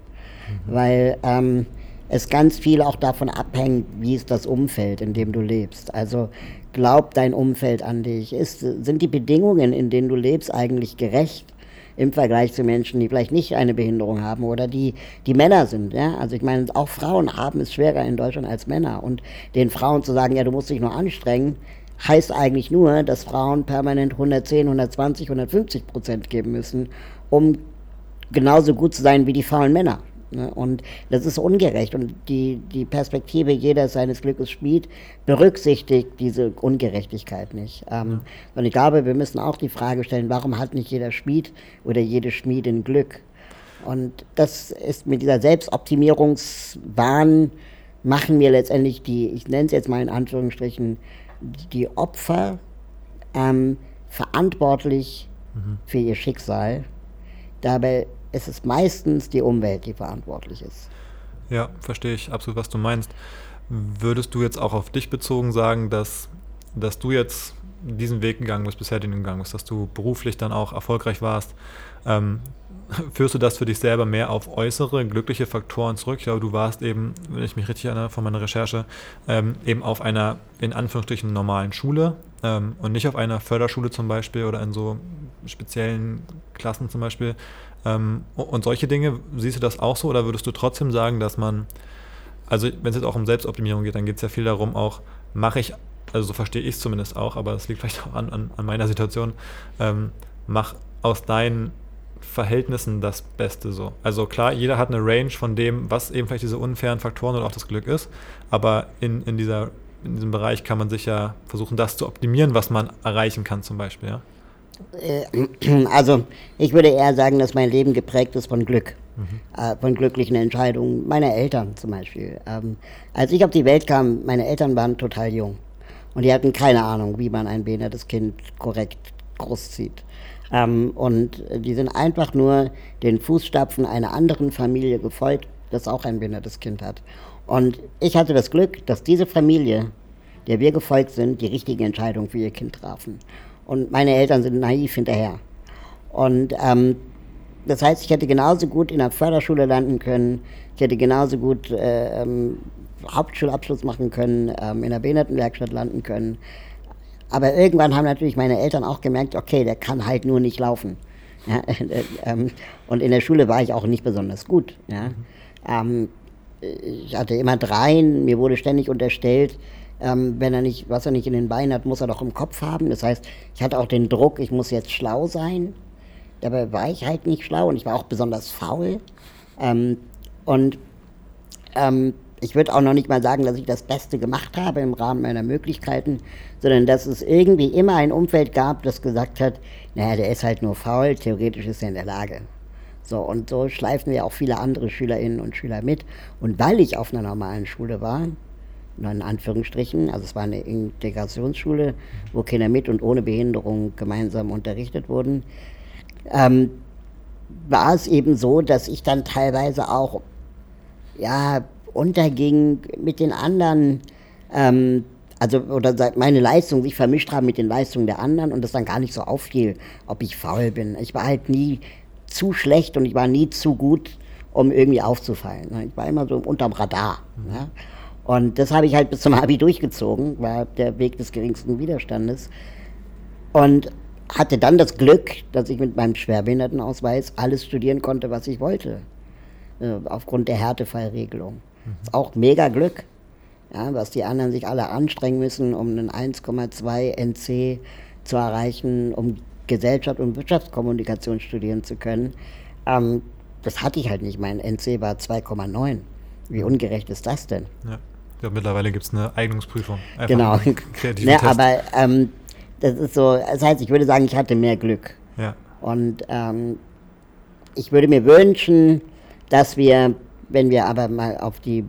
Mhm. Weil ähm, es ganz viel auch davon abhängt, wie ist das Umfeld, in dem du lebst. Also glaubt dein Umfeld an dich? Ist, sind die Bedingungen, in denen du lebst, eigentlich gerecht? im Vergleich zu Menschen, die vielleicht nicht eine Behinderung haben oder die, die Männer sind. Ja? Also ich meine, auch Frauen haben es schwerer in Deutschland als Männer. Und den Frauen zu sagen, ja, du musst dich nur anstrengen, heißt eigentlich nur, dass Frauen permanent 110, 120, 150 Prozent geben müssen, um genauso gut zu sein wie die faulen Männer. Ne? Und das ist ungerecht. Und die, die Perspektive, jeder seines Glückes Schmied, berücksichtigt diese Ungerechtigkeit nicht. Ähm, und ich glaube, wir müssen auch die Frage stellen, warum hat nicht jeder Schmied oder jede Schmiedin Glück? Und das ist mit dieser Selbstoptimierungswahn machen wir letztendlich die, ich nenne es jetzt mal in Anführungsstrichen, die Opfer ähm, verantwortlich mhm. für ihr Schicksal. Dabei es ist meistens die Umwelt, die verantwortlich ist. Ja, verstehe ich absolut, was du meinst. Würdest du jetzt auch auf dich bezogen sagen, dass, dass du jetzt diesen Weg gegangen bist, bisher den gegangen bist, dass du beruflich dann auch erfolgreich warst? Ähm, führst du das für dich selber mehr auf äußere, glückliche Faktoren zurück? Ich glaube, du warst eben, wenn ich mich richtig erinnere von meiner Recherche, ähm, eben auf einer in Anführungsstrichen normalen Schule ähm, und nicht auf einer Förderschule zum Beispiel oder in so speziellen Klassen zum Beispiel. Ähm, und solche Dinge, siehst du das auch so oder würdest du trotzdem sagen, dass man, also wenn es jetzt auch um Selbstoptimierung geht, dann geht es ja viel darum, auch mache ich, also so verstehe ich es zumindest auch, aber das liegt vielleicht auch an, an, an meiner Situation, ähm, mach aus deinen Verhältnissen das Beste so. Also klar, jeder hat eine Range von dem, was eben vielleicht diese unfairen Faktoren oder auch das Glück ist, aber in, in, dieser, in diesem Bereich kann man sich ja versuchen, das zu optimieren, was man erreichen kann zum Beispiel, ja. Äh, also ich würde eher sagen, dass mein Leben geprägt ist von Glück, mhm. äh, von glücklichen Entscheidungen meiner Eltern zum Beispiel. Ähm, als ich auf die Welt kam, meine Eltern waren total jung und die hatten keine Ahnung, wie man ein behindertes Kind korrekt großzieht. Ähm, und die sind einfach nur den Fußstapfen einer anderen Familie gefolgt, das auch ein behindertes Kind hat. Und ich hatte das Glück, dass diese Familie, der wir gefolgt sind, die richtige Entscheidung für ihr Kind trafen. Und meine Eltern sind naiv hinterher. Und ähm, das heißt, ich hätte genauso gut in der Förderschule landen können, ich hätte genauso gut äh, ähm, Hauptschulabschluss machen können, ähm, in der Behindertenwerkstatt landen können. Aber irgendwann haben natürlich meine Eltern auch gemerkt, okay, der kann halt nur nicht laufen. Ja, äh, ähm, und in der Schule war ich auch nicht besonders gut. Ja. Ähm, ich hatte immer dreien, mir wurde ständig unterstellt, ähm, wenn er nicht, was er nicht in den Beinen hat, muss er doch im Kopf haben. Das heißt, ich hatte auch den Druck, ich muss jetzt schlau sein. Dabei war ich halt nicht schlau und ich war auch besonders faul. Ähm, und ähm, ich würde auch noch nicht mal sagen, dass ich das Beste gemacht habe im Rahmen meiner Möglichkeiten, sondern dass es irgendwie immer ein Umfeld gab, das gesagt hat, naja, der ist halt nur faul, theoretisch ist er in der Lage. So, und so schleifen wir auch viele andere Schülerinnen und Schüler mit. Und weil ich auf einer normalen Schule war, in Anführungsstrichen, also es war eine Integrationsschule, wo Kinder mit und ohne Behinderung gemeinsam unterrichtet wurden, ähm, war es eben so, dass ich dann teilweise auch ja, unterging mit den anderen, ähm, also oder meine Leistung sich vermischt haben mit den Leistungen der anderen und das dann gar nicht so auffiel, ob ich faul bin. Ich war halt nie zu schlecht und ich war nie zu gut, um irgendwie aufzufallen. Ich war immer so unterm Radar. Mhm. Ja. Und das habe ich halt bis zum Abi durchgezogen, war der Weg des geringsten Widerstandes. Und hatte dann das Glück, dass ich mit meinem Schwerbehindertenausweis alles studieren konnte, was ich wollte. Äh, aufgrund der Härtefallregelung. Mhm. Ist auch mega Glück. Ja, was die anderen sich alle anstrengen müssen, um einen 1,2 NC zu erreichen, um Gesellschaft und Wirtschaftskommunikation studieren zu können. Ähm, das hatte ich halt nicht. Mein NC war 2,9. Wie ungerecht ist das denn? Ja. Ja, mittlerweile gibt es eine Eignungsprüfung. Einfach genau. Ja, aber ähm, das ist so, das heißt, ich würde sagen, ich hatte mehr Glück. Ja. Und ähm, ich würde mir wünschen, dass wir, wenn wir aber mal auf die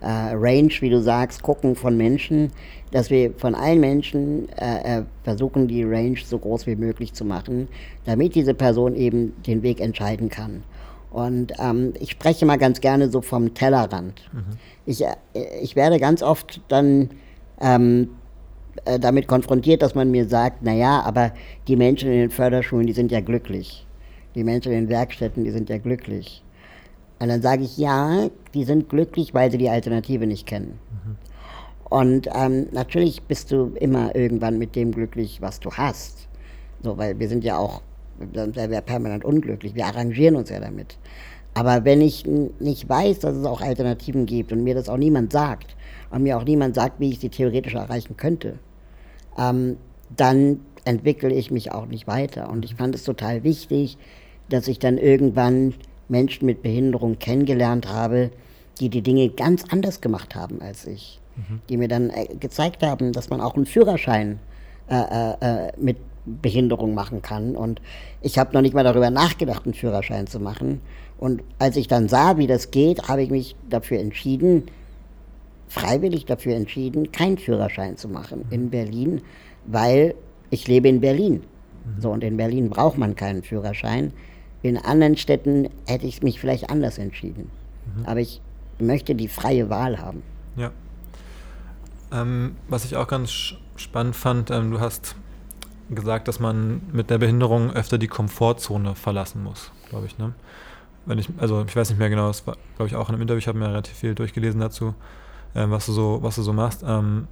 äh, Range, wie du sagst, gucken von Menschen, dass wir von allen Menschen äh, äh, versuchen, die Range so groß wie möglich zu machen, damit diese Person eben den Weg entscheiden kann. Und ähm, ich spreche mal ganz gerne so vom Tellerrand. Mhm. Ich, äh, ich werde ganz oft dann ähm, äh, damit konfrontiert, dass man mir sagt, naja, aber die Menschen in den Förderschulen, die sind ja glücklich. Die Menschen in den Werkstätten, die sind ja glücklich. Und dann sage ich, ja, die sind glücklich, weil sie die Alternative nicht kennen. Mhm. Und ähm, natürlich bist du immer irgendwann mit dem glücklich, was du hast. So, weil wir sind ja auch dann wäre wir permanent unglücklich. Wir arrangieren uns ja damit. Aber wenn ich nicht weiß, dass es auch Alternativen gibt und mir das auch niemand sagt und mir auch niemand sagt, wie ich sie theoretisch erreichen könnte, ähm, dann entwickle ich mich auch nicht weiter. Und ich fand es total wichtig, dass ich dann irgendwann Menschen mit Behinderung kennengelernt habe, die die Dinge ganz anders gemacht haben als ich. Mhm. Die mir dann äh, gezeigt haben, dass man auch einen Führerschein äh, äh, äh mit Behinderung machen kann. Und ich habe noch nicht mal darüber nachgedacht, einen Führerschein zu machen. Und als ich dann sah, wie das geht, habe ich mich dafür entschieden, freiwillig dafür entschieden, keinen Führerschein zu machen in Berlin, weil ich lebe in Berlin. So, und in Berlin braucht man keinen Führerschein. In anderen Städten hätte ich mich vielleicht anders entschieden. Mhm. Aber ich möchte die freie Wahl haben. Ja. Ähm, was ich auch ganz spannend fand, ähm, du hast gesagt, dass man mit der Behinderung öfter die Komfortzone verlassen muss, glaube ich. Ne? Wenn ich, also ich weiß nicht mehr genau, das war, glaube ich, auch in einem Interview, ich habe mir relativ viel durchgelesen dazu, äh, was, du so, was du so machst. Ähm,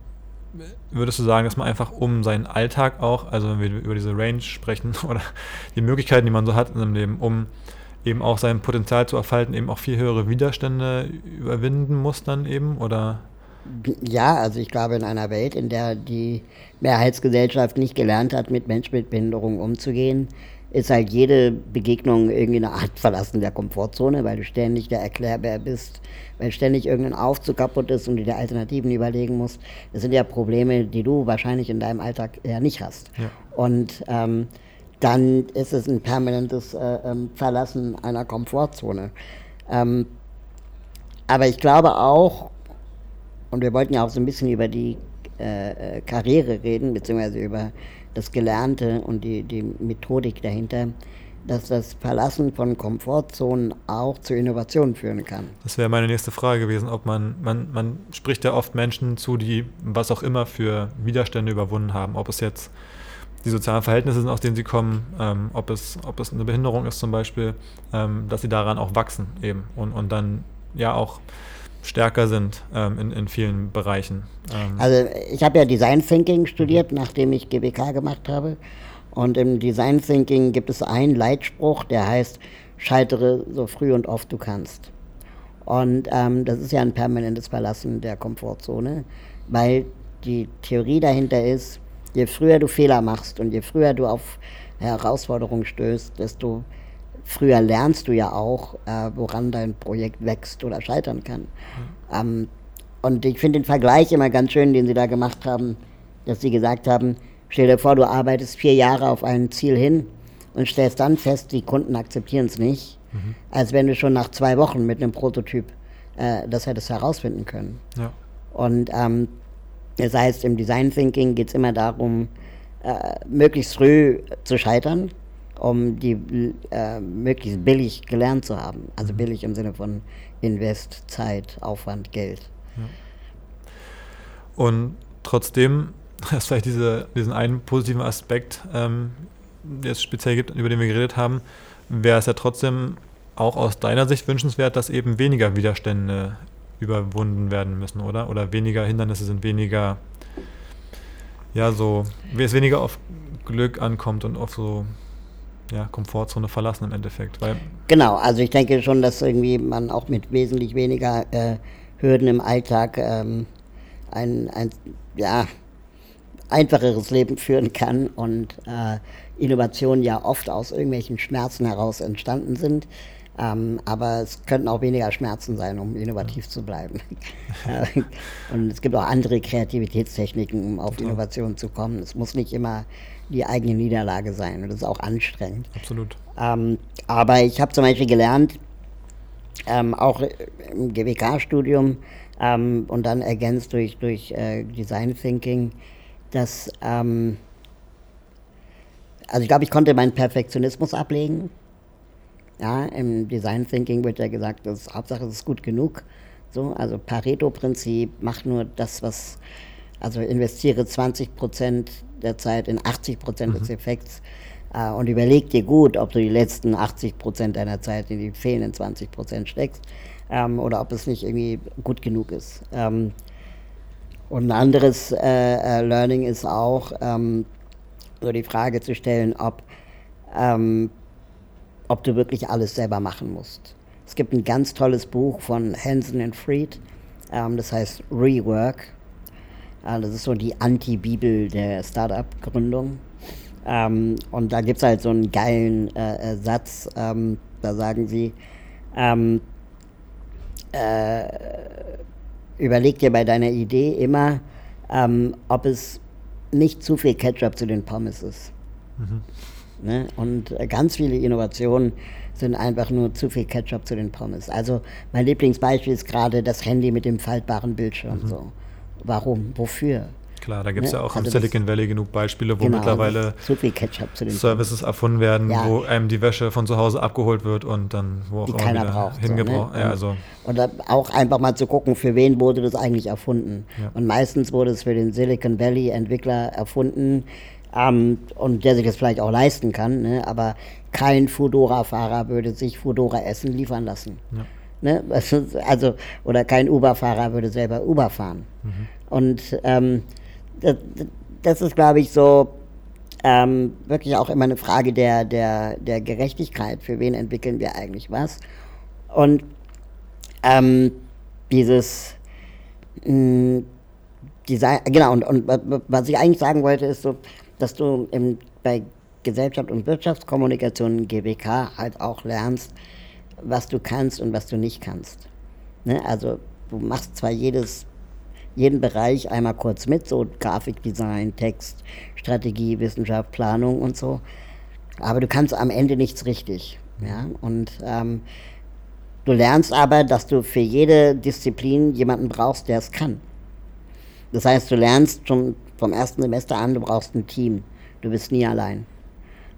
würdest du sagen, dass man einfach um seinen Alltag auch, also wenn wir über diese Range sprechen oder die Möglichkeiten, die man so hat in seinem Leben, um eben auch sein Potenzial zu erfalten, eben auch viel höhere Widerstände überwinden muss dann eben? Oder ja, also ich glaube, in einer Welt, in der die Mehrheitsgesellschaft nicht gelernt hat, mit Menschen mit Behinderung umzugehen, ist halt jede Begegnung irgendwie eine Art Verlassen der Komfortzone, weil du ständig der Erklärbär bist, weil ständig irgendein Aufzug kaputt ist und du dir Alternativen überlegen musst. Das sind ja Probleme, die du wahrscheinlich in deinem Alltag eher nicht hast. Ja. Und ähm, dann ist es ein permanentes äh, ähm, Verlassen einer Komfortzone. Ähm, aber ich glaube auch, und wir wollten ja auch so ein bisschen über die äh, äh, Karriere reden, beziehungsweise über das Gelernte und die, die Methodik dahinter, dass das Verlassen von Komfortzonen auch zu Innovationen führen kann. Das wäre meine nächste Frage gewesen, ob man, man, man spricht ja oft Menschen zu, die was auch immer für Widerstände überwunden haben, ob es jetzt die sozialen Verhältnisse sind, aus denen sie kommen, ähm, ob, es, ob es eine Behinderung ist zum Beispiel, ähm, dass sie daran auch wachsen eben und, und dann ja auch stärker sind ähm, in, in vielen Bereichen. Ähm. Also ich habe ja Design Thinking studiert, mhm. nachdem ich GWK gemacht habe. Und im Design Thinking gibt es einen Leitspruch, der heißt, scheitere so früh und oft du kannst. Und ähm, das ist ja ein permanentes Verlassen der Komfortzone, weil die Theorie dahinter ist, je früher du Fehler machst und je früher du auf Herausforderungen stößt, desto früher lernst du ja auch, äh, woran dein Projekt wächst oder scheitern kann. Mhm. Ähm, und ich finde den Vergleich immer ganz schön, den Sie da gemacht haben, dass Sie gesagt haben, stell dir vor, du arbeitest vier Jahre auf ein Ziel hin und stellst dann fest, die Kunden akzeptieren es nicht, mhm. als wenn du schon nach zwei Wochen mit einem Prototyp äh, das hättest herausfinden können. Ja. Und ähm, das heißt, im Design Thinking geht es immer darum, äh, möglichst früh zu scheitern um die äh, möglichst billig gelernt zu haben. Also mhm. billig im Sinne von Invest, Zeit, Aufwand, Geld. Ja. Und trotzdem, dass vielleicht diese, diesen einen positiven Aspekt ähm, jetzt speziell gibt, über den wir geredet haben, wäre es ja trotzdem auch aus deiner Sicht wünschenswert, dass eben weniger Widerstände überwunden werden müssen, oder? Oder weniger Hindernisse sind weniger, ja, so, wie es weniger auf Glück ankommt und auf so ja, Komfortzone verlassen im Endeffekt. Weil genau, also ich denke schon, dass irgendwie man auch mit wesentlich weniger äh, Hürden im Alltag ähm, ein, ein ja, einfacheres Leben führen kann und äh, Innovationen ja oft aus irgendwelchen Schmerzen heraus entstanden sind. Ähm, aber es könnten auch weniger Schmerzen sein, um innovativ ja. zu bleiben. und es gibt auch andere Kreativitätstechniken, um auf Innovation zu kommen. Es muss nicht immer die eigene Niederlage sein. Und das ist auch anstrengend. Absolut. Ähm, aber ich habe zum Beispiel gelernt, ähm, auch im GWK-Studium ähm, und dann ergänzt durch, durch äh, Design Thinking, dass, ähm, also ich glaube, ich konnte meinen Perfektionismus ablegen. Ja, im Design Thinking wird ja gesagt, das Hauptsache es ist gut genug. So, also Pareto-Prinzip, mach nur das, was, also investiere 20 Prozent der Zeit in 80 Prozent mhm. des Effekts äh, und überleg dir gut, ob du die letzten 80 Prozent deiner Zeit in die fehlenden 20 Prozent steckst ähm, oder ob es nicht irgendwie gut genug ist. Ähm, und ein anderes äh, äh, Learning ist auch, ähm, so die Frage zu stellen, ob, ähm, ob du wirklich alles selber machen musst. Es gibt ein ganz tolles Buch von Hansen und Fried, ähm, das heißt Rework das ist so die Anti-Bibel der Startup-Gründung. Ähm, und da gibt es halt so einen geilen äh, äh, Satz, ähm, da sagen sie, ähm, äh, überleg dir bei deiner Idee immer, ähm, ob es nicht zu viel Ketchup zu den Pommes ist. Mhm. Ne? Und äh, ganz viele Innovationen sind einfach nur zu viel Ketchup zu den Pommes. Also mein Lieblingsbeispiel ist gerade das Handy mit dem faltbaren Bildschirm. Mhm. So. Warum? Wofür? Klar, da gibt es ne? ja auch also im Silicon Valley genug Beispiele, wo genau, mittlerweile so Services erfunden werden, ja. wo einem die Wäsche von zu Hause abgeholt wird und dann wo auch die keiner braucht. Hingebraucht. So, ne? ja, also. Und auch einfach mal zu gucken, für wen wurde das eigentlich erfunden. Ja. Und meistens wurde es für den Silicon Valley Entwickler erfunden ähm, und der sich das vielleicht auch leisten kann, ne? aber kein Fudora-Fahrer würde sich Fudora-Essen liefern lassen. Ja. Ne? Also, oder kein Uber-Fahrer würde selber Uber fahren. Mhm. Und ähm, das, das, ist, glaube ich, so ähm, wirklich auch immer eine Frage der, der, der Gerechtigkeit. Für wen entwickeln wir eigentlich was? Und ähm, dieses mh, hm, Design, genau, und, und was ich eigentlich sagen wollte, ist so, dass du im, bei Gesellschaft und Wirtschaftskommunikation GWK halt auch lernst, was du kannst und was du nicht kannst. Ne? Also du machst zwar jedes, jeden Bereich einmal kurz mit, so Grafikdesign, Text, Strategie, Wissenschaft, Planung und so, aber du kannst am Ende nichts richtig. Ja? Und ähm, du lernst aber, dass du für jede Disziplin jemanden brauchst, der es kann. Das heißt, du lernst schon vom ersten Semester an, du brauchst ein Team. Du bist nie allein.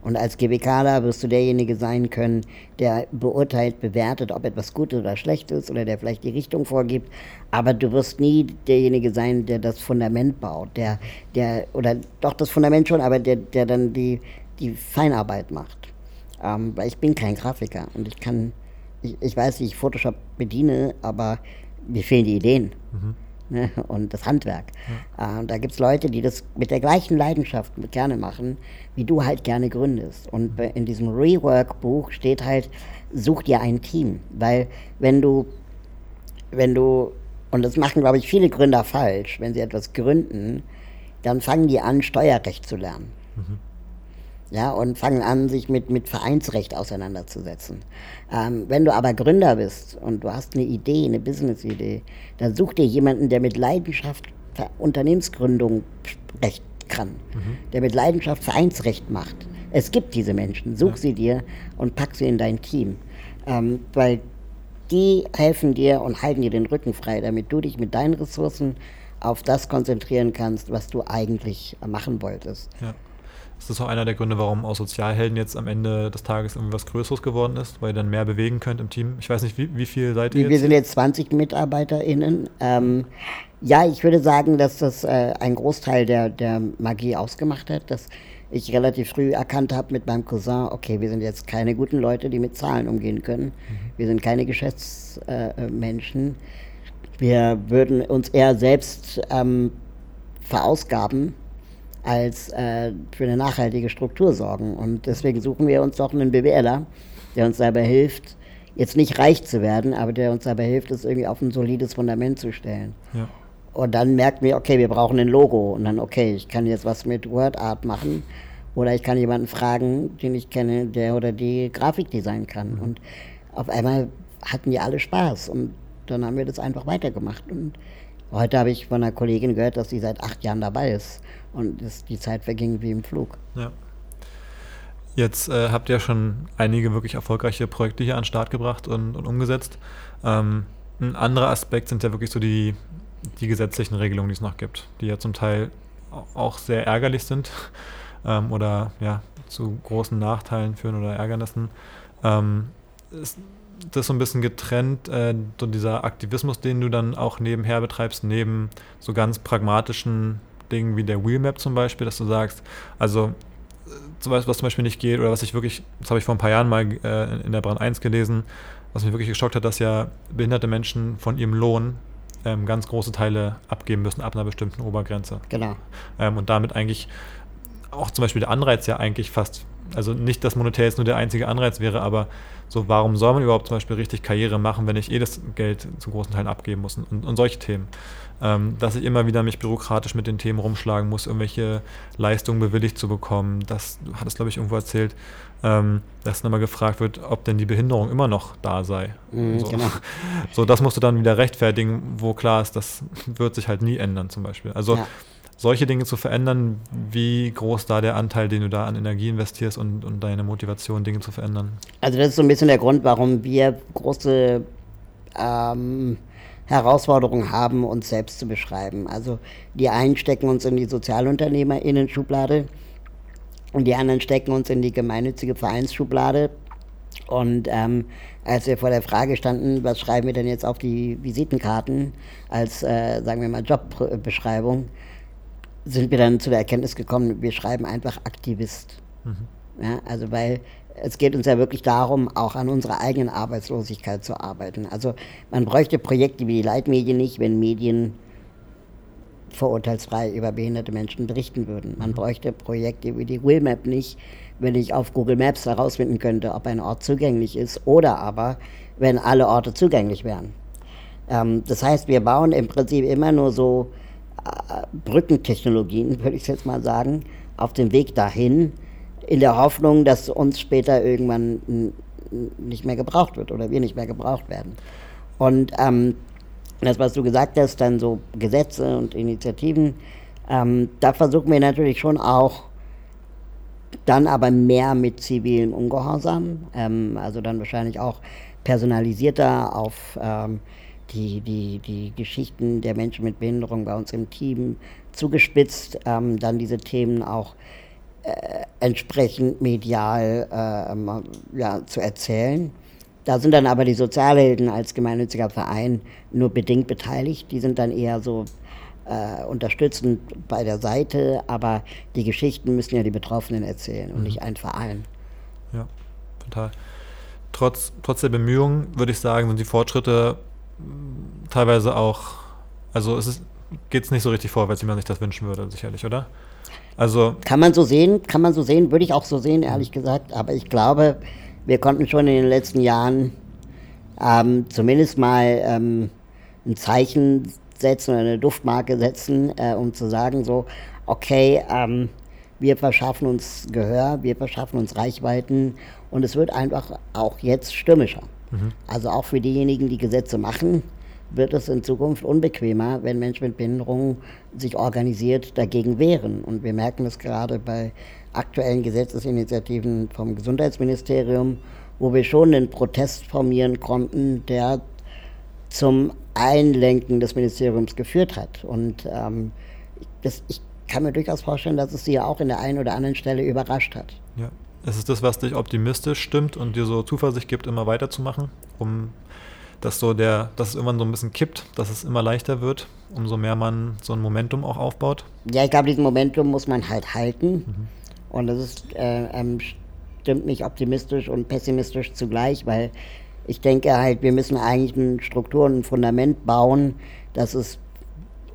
Und als GWKler wirst du derjenige sein können, der beurteilt, bewertet, ob etwas gut oder schlecht ist oder der vielleicht die Richtung vorgibt. Aber du wirst nie derjenige sein, der das Fundament baut, der, der, oder doch das Fundament schon, aber der, der dann die, die Feinarbeit macht. Ähm, weil ich bin kein Grafiker und ich kann, ich, ich weiß, wie ich Photoshop bediene, aber mir fehlen die Ideen. Mhm ne, und das Handwerk. Ja. Äh, da gibt es Leute, die das mit der gleichen Leidenschaft gerne machen, wie du halt gerne gründest. Und mhm. in diesem Rework-Buch steht halt, such dir ein Team. Weil wenn du, wenn du, und das machen, glaube ich, viele Gründer falsch, wenn sie etwas gründen, dann fangen die an, Steuerrecht zu lernen. Mhm. Ja, und fangen an, sich mit, mit Vereinsrecht auseinanderzusetzen. Ähm, wenn du aber Gründer bist und du hast eine Idee, eine Business-Idee, dann such dir jemanden, der mit Leidenschaft Unternehmensgründung recht kann, mhm. der mit Leidenschaft Vereinsrecht macht. Es gibt diese Menschen, such ja. sie dir und pack sie in dein Team. Ähm, weil die helfen dir und halten dir den Rücken frei, damit du dich mit deinen Ressourcen auf das konzentrieren kannst, was du eigentlich machen wolltest. Ja. Ist das auch einer der Gründe, warum aus Sozialhelden jetzt am Ende des Tages irgendwie was Größeres geworden ist, weil ihr dann mehr bewegen könnt im Team? Ich weiß nicht, wie, wie viel seid ihr Wir jetzt? sind jetzt 20 MitarbeiterInnen. Ähm, ja, ich würde sagen, dass das äh, ein Großteil der, der Magie ausgemacht hat, dass ich relativ früh erkannt habe mit meinem Cousin, okay, wir sind jetzt keine guten Leute, die mit Zahlen umgehen können. Mhm. Wir sind keine Geschäftsmenschen. Äh, wir würden uns eher selbst ähm, verausgaben als äh, für eine nachhaltige Struktur sorgen. Und deswegen suchen wir uns doch einen BWLer, der uns dabei hilft, jetzt nicht reich zu werden, aber der uns dabei hilft, es irgendwie auf ein solides Fundament zu stellen. Ja. Und dann merken wir, okay, wir brauchen ein Logo. Und dann, okay, ich kann jetzt was mit WordArt machen. Oder ich kann jemanden fragen, den ich kenne, der oder die Grafik designen kann. Mhm. Und auf einmal hatten wir alle Spaß. Und dann haben wir das einfach weitergemacht. Und heute habe ich von einer Kollegin gehört, dass sie seit acht Jahren dabei ist. Und das, die Zeit verging wie im Flug. Ja. Jetzt äh, habt ihr schon einige wirklich erfolgreiche Projekte hier an den Start gebracht und, und umgesetzt. Ähm, ein anderer Aspekt sind ja wirklich so die, die gesetzlichen Regelungen, die es noch gibt, die ja zum Teil auch sehr ärgerlich sind ähm, oder ja, zu großen Nachteilen führen oder Ärgernissen. Ähm, ist das so ein bisschen getrennt, äh, so dieser Aktivismus, den du dann auch nebenher betreibst, neben so ganz pragmatischen Dingen wie der Wheelmap zum Beispiel, dass du sagst, also was, was zum Beispiel nicht geht oder was ich wirklich, das habe ich vor ein paar Jahren mal äh, in der Brand 1 gelesen, was mich wirklich geschockt hat, dass ja behinderte Menschen von ihrem Lohn ähm, ganz große Teile abgeben müssen ab einer bestimmten Obergrenze. Genau. Ähm, und damit eigentlich auch zum Beispiel der Anreiz ja eigentlich fast, also nicht, dass monetär jetzt nur der einzige Anreiz wäre, aber so, warum soll man überhaupt zum Beispiel richtig Karriere machen, wenn ich eh das Geld zu großen Teilen abgeben muss und, und solche Themen ähm, dass ich immer wieder mich bürokratisch mit den Themen rumschlagen muss, irgendwelche Leistungen bewilligt zu bekommen. Das, du hattest, glaube ich, irgendwo erzählt, ähm, dass dann mal gefragt wird, ob denn die Behinderung immer noch da sei. Mhm, so. Genau. so, das musst du dann wieder rechtfertigen, wo klar ist, das wird sich halt nie ändern, zum Beispiel. Also ja. Solche Dinge zu verändern, wie groß da der Anteil, den du da an Energie investierst und, und deine Motivation, Dinge zu verändern? Also das ist so ein bisschen der Grund, warum wir große ähm, Herausforderung haben, uns selbst zu beschreiben. Also die einen stecken uns in die Sozialunternehmerinnen-Schublade und die anderen stecken uns in die gemeinnützige Vereinsschublade. Und ähm, als wir vor der Frage standen, was schreiben wir denn jetzt auf die Visitenkarten als, äh, sagen wir mal, Jobbeschreibung, sind wir dann zu der Erkenntnis gekommen, wir schreiben einfach Aktivist. Mhm. Ja, also weil es geht uns ja wirklich darum, auch an unserer eigenen Arbeitslosigkeit zu arbeiten. Also man bräuchte Projekte wie die Leitmedien nicht, wenn Medien vorurteilsfrei über behinderte Menschen berichten würden. Man bräuchte Projekte wie die Willmap nicht, wenn ich auf Google Maps herausfinden könnte, ob ein Ort zugänglich ist oder aber, wenn alle Orte zugänglich wären. Ähm, das heißt, wir bauen im Prinzip immer nur so Brückentechnologien, würde ich jetzt mal sagen, auf dem Weg dahin, in der Hoffnung, dass uns später irgendwann nicht mehr gebraucht wird oder wir nicht mehr gebraucht werden. Und ähm, das, was du gesagt hast, dann so Gesetze und Initiativen, ähm, da versuchen wir natürlich schon auch dann aber mehr mit zivilem Ungehorsam, ähm, also dann wahrscheinlich auch personalisierter auf ähm, die, die, die Geschichten der Menschen mit Behinderung bei uns im Team zugespitzt, ähm, dann diese Themen auch äh, entsprechend medial äh, ja, zu erzählen. Da sind dann aber die Sozialhelden als gemeinnütziger Verein nur bedingt beteiligt. Die sind dann eher so äh, unterstützend bei der Seite, aber die Geschichten müssen ja die Betroffenen erzählen und mhm. nicht ein Verein. Ja, total. Trotz, trotz der Bemühungen würde ich sagen, sind die Fortschritte teilweise auch, also es geht es nicht so richtig vorwärts, wie man sich das wünschen würde, sicherlich, oder? Also kann man so sehen, kann man so sehen, würde ich auch so sehen, ehrlich gesagt. Aber ich glaube, wir konnten schon in den letzten Jahren ähm, zumindest mal ähm, ein Zeichen setzen oder eine Duftmarke setzen, äh, um zu sagen, so, okay, ähm, wir verschaffen uns Gehör, wir verschaffen uns Reichweiten und es wird einfach auch jetzt stürmischer. Also auch für diejenigen, die Gesetze machen, wird es in Zukunft unbequemer, wenn Menschen mit Behinderungen sich organisiert dagegen wehren. Und wir merken das gerade bei aktuellen Gesetzesinitiativen vom Gesundheitsministerium, wo wir schon einen Protest formieren konnten, der zum Einlenken des Ministeriums geführt hat. Und ähm, das, ich kann mir durchaus vorstellen, dass es sie ja auch in der einen oder anderen Stelle überrascht hat. Ja. Ist es das, was dich optimistisch stimmt und dir so Zuversicht gibt, immer weiterzumachen, um dass so der, dass es irgendwann so ein bisschen kippt, dass es immer leichter wird, umso mehr man so ein Momentum auch aufbaut? Ja, ich glaube, diesen Momentum muss man halt halten. Mhm. Und das ist, äh, ähm, stimmt mich optimistisch und pessimistisch zugleich, weil ich denke halt, wir müssen eigentlich eine Struktur und ein Fundament bauen, dass es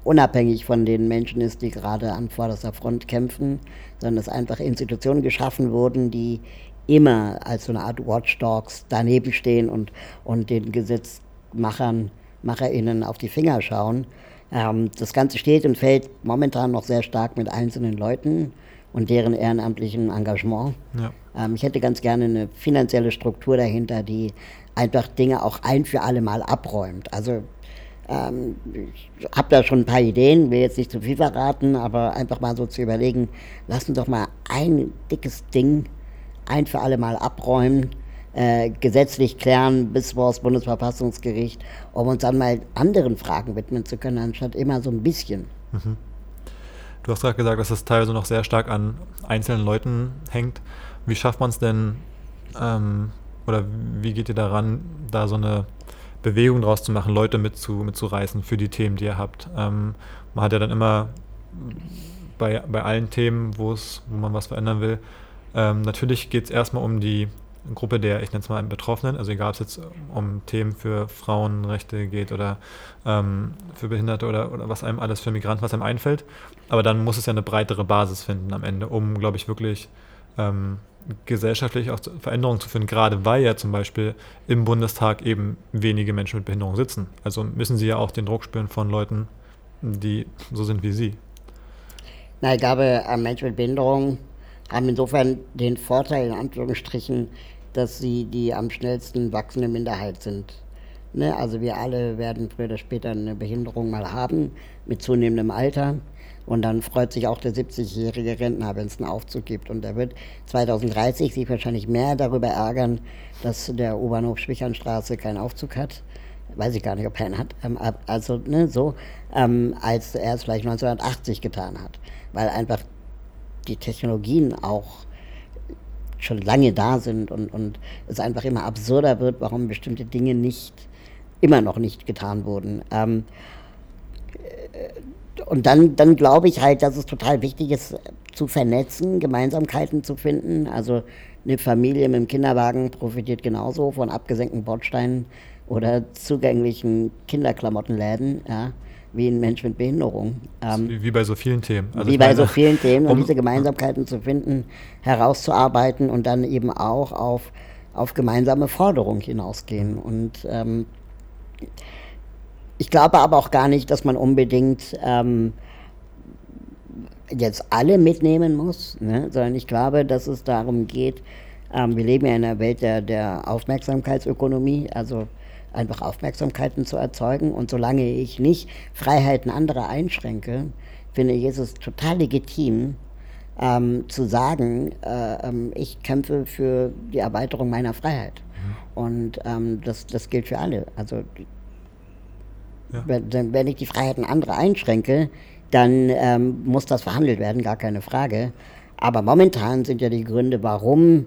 unabhängig von den Menschen ist, die gerade an vorderster Front kämpfen, sondern dass einfach Institutionen geschaffen wurden, die immer als so eine Art Watchdogs daneben stehen und, und den Gesetzmachern, MacherInnen auf die Finger schauen. Ähm, das Ganze steht und fällt momentan noch sehr stark mit einzelnen Leuten und deren ehrenamtlichen Engagement. Ja. Ähm, ich hätte ganz gerne eine finanzielle Struktur dahinter, die einfach Dinge auch ein für alle Mal abräumt. Also ähm, ich habe da schon ein paar Ideen, will jetzt nicht zu viel verraten, aber einfach mal so zu überlegen, lassen doch mal ein dickes Ding ein für alle Mal abräumen, äh, gesetzlich klären bis vor das Bundesverfassungsgericht, um uns dann mal anderen Fragen widmen zu können, anstatt immer so ein bisschen. Mhm. Du hast gerade gesagt, dass es teilweise noch sehr stark an einzelnen Leuten hängt. Wie schafft man es denn, ähm, oder wie geht ihr daran, da so eine Bewegung draus zu machen, Leute mitzu, mitzureißen für die Themen, die ihr habt? Ähm, man hat ja dann immer bei, bei allen Themen, wo man was verändern will, ähm, natürlich geht es erstmal um die Gruppe der, ich nenne es mal Betroffenen, also egal ob es jetzt um Themen für Frauenrechte geht oder ähm, für Behinderte oder, oder was einem alles für Migranten, was einem einfällt. Aber dann muss es ja eine breitere Basis finden am Ende, um, glaube ich, wirklich ähm, gesellschaftlich auch Veränderungen zu führen, gerade weil ja zum Beispiel im Bundestag eben wenige Menschen mit Behinderung sitzen. Also müssen sie ja auch den Druck spüren von Leuten, die so sind wie sie. Na, ich glaube, Menschen mit Behinderung haben insofern den Vorteil, in Anführungsstrichen, dass sie die am schnellsten wachsende Minderheit sind. Ne? Also wir alle werden früher oder später eine Behinderung mal haben, mit zunehmendem Alter. Und dann freut sich auch der 70-jährige Rentner, wenn es einen Aufzug gibt. Und er wird 2030 sich wahrscheinlich mehr darüber ärgern, dass der U-Bahnhof Schwichernstraße keinen Aufzug hat. Weiß ich gar nicht, ob er einen hat. Ähm, also ne, so, ähm, als er es vielleicht 1980 getan hat. Weil einfach die Technologien auch schon lange da sind und, und es einfach immer absurder wird, warum bestimmte Dinge nicht, immer noch nicht getan wurden. Ähm, äh, und dann, dann glaube ich halt, dass es total wichtig ist, zu vernetzen, Gemeinsamkeiten zu finden. Also eine Familie mit dem Kinderwagen profitiert genauso von abgesenkten Bordsteinen oder zugänglichen Kinderklamottenläden. Ja wie ein Mensch mit Behinderung. Ähm, wie, wie, bei so vielen Themen. Also wie bei meine, so vielen Themen, um, um diese Gemeinsamkeiten zu finden, herauszuarbeiten und dann eben auch auf, auf gemeinsame Forderungen hinausgehen. Und ähm, ich glaube aber auch gar nicht, dass man unbedingt ähm, jetzt alle mitnehmen muss, ne? sondern ich glaube, dass es darum geht, ähm, wir leben ja in einer Welt der, der Aufmerksamkeitsökonomie, also einfach Aufmerksamkeiten zu erzeugen. Und solange ich nicht Freiheiten anderer einschränke, finde ich, ist es total legitim, ähm, zu sagen, äh, ähm, ich kämpfe für die Erweiterung meiner Freiheit. Mhm. Und ähm, das, das gilt für alle. Also ja. wenn, wenn, ich die Freiheiten anderer einschränke, dann ähm, muss das verhandelt werden, gar keine Frage. Aber momentan sind ja die Gründe, warum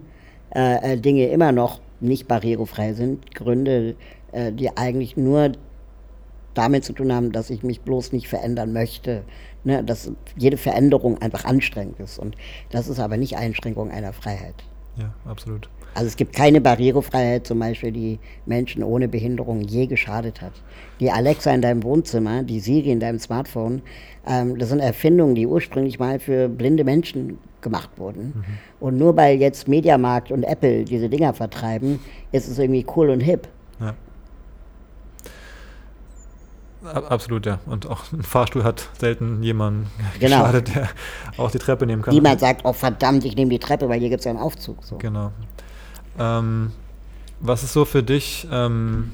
äh, äh Dinge immer noch nicht barrierefrei sind, Gründe, äh, die eigentlich nur damit zu tun haben, dass ich mich bloß nicht verändern möchte. Ne? Dass jede Veränderung einfach anstrengend ist. Und das ist aber nicht Einschränkung einer Freiheit. Ja, absolut. Also es gibt keine Barrierefreiheit zum Beispiel, die Menschen ohne Behinderung je geschadet hat. Die Alexa in deinem Wohnzimmer, die Siri in deinem Smartphone, ähm, das sind Erfindungen, die ursprünglich mal für blinde Menschen gemacht wurden. Mhm. Und nur weil jetzt Mediamarkt und Apple diese Dinger vertreiben, ist es irgendwie cool und hip. Ja. Absolut, ja. Und auch ein Fahrstuhl hat selten jemanden genau. geschadet, der auch die Treppe nehmen kann. Niemand sagt, oh verdammt, ich nehme die Treppe, weil hier gibt es ja einen Aufzug. So. Genau. Ähm, was ist so für dich ähm,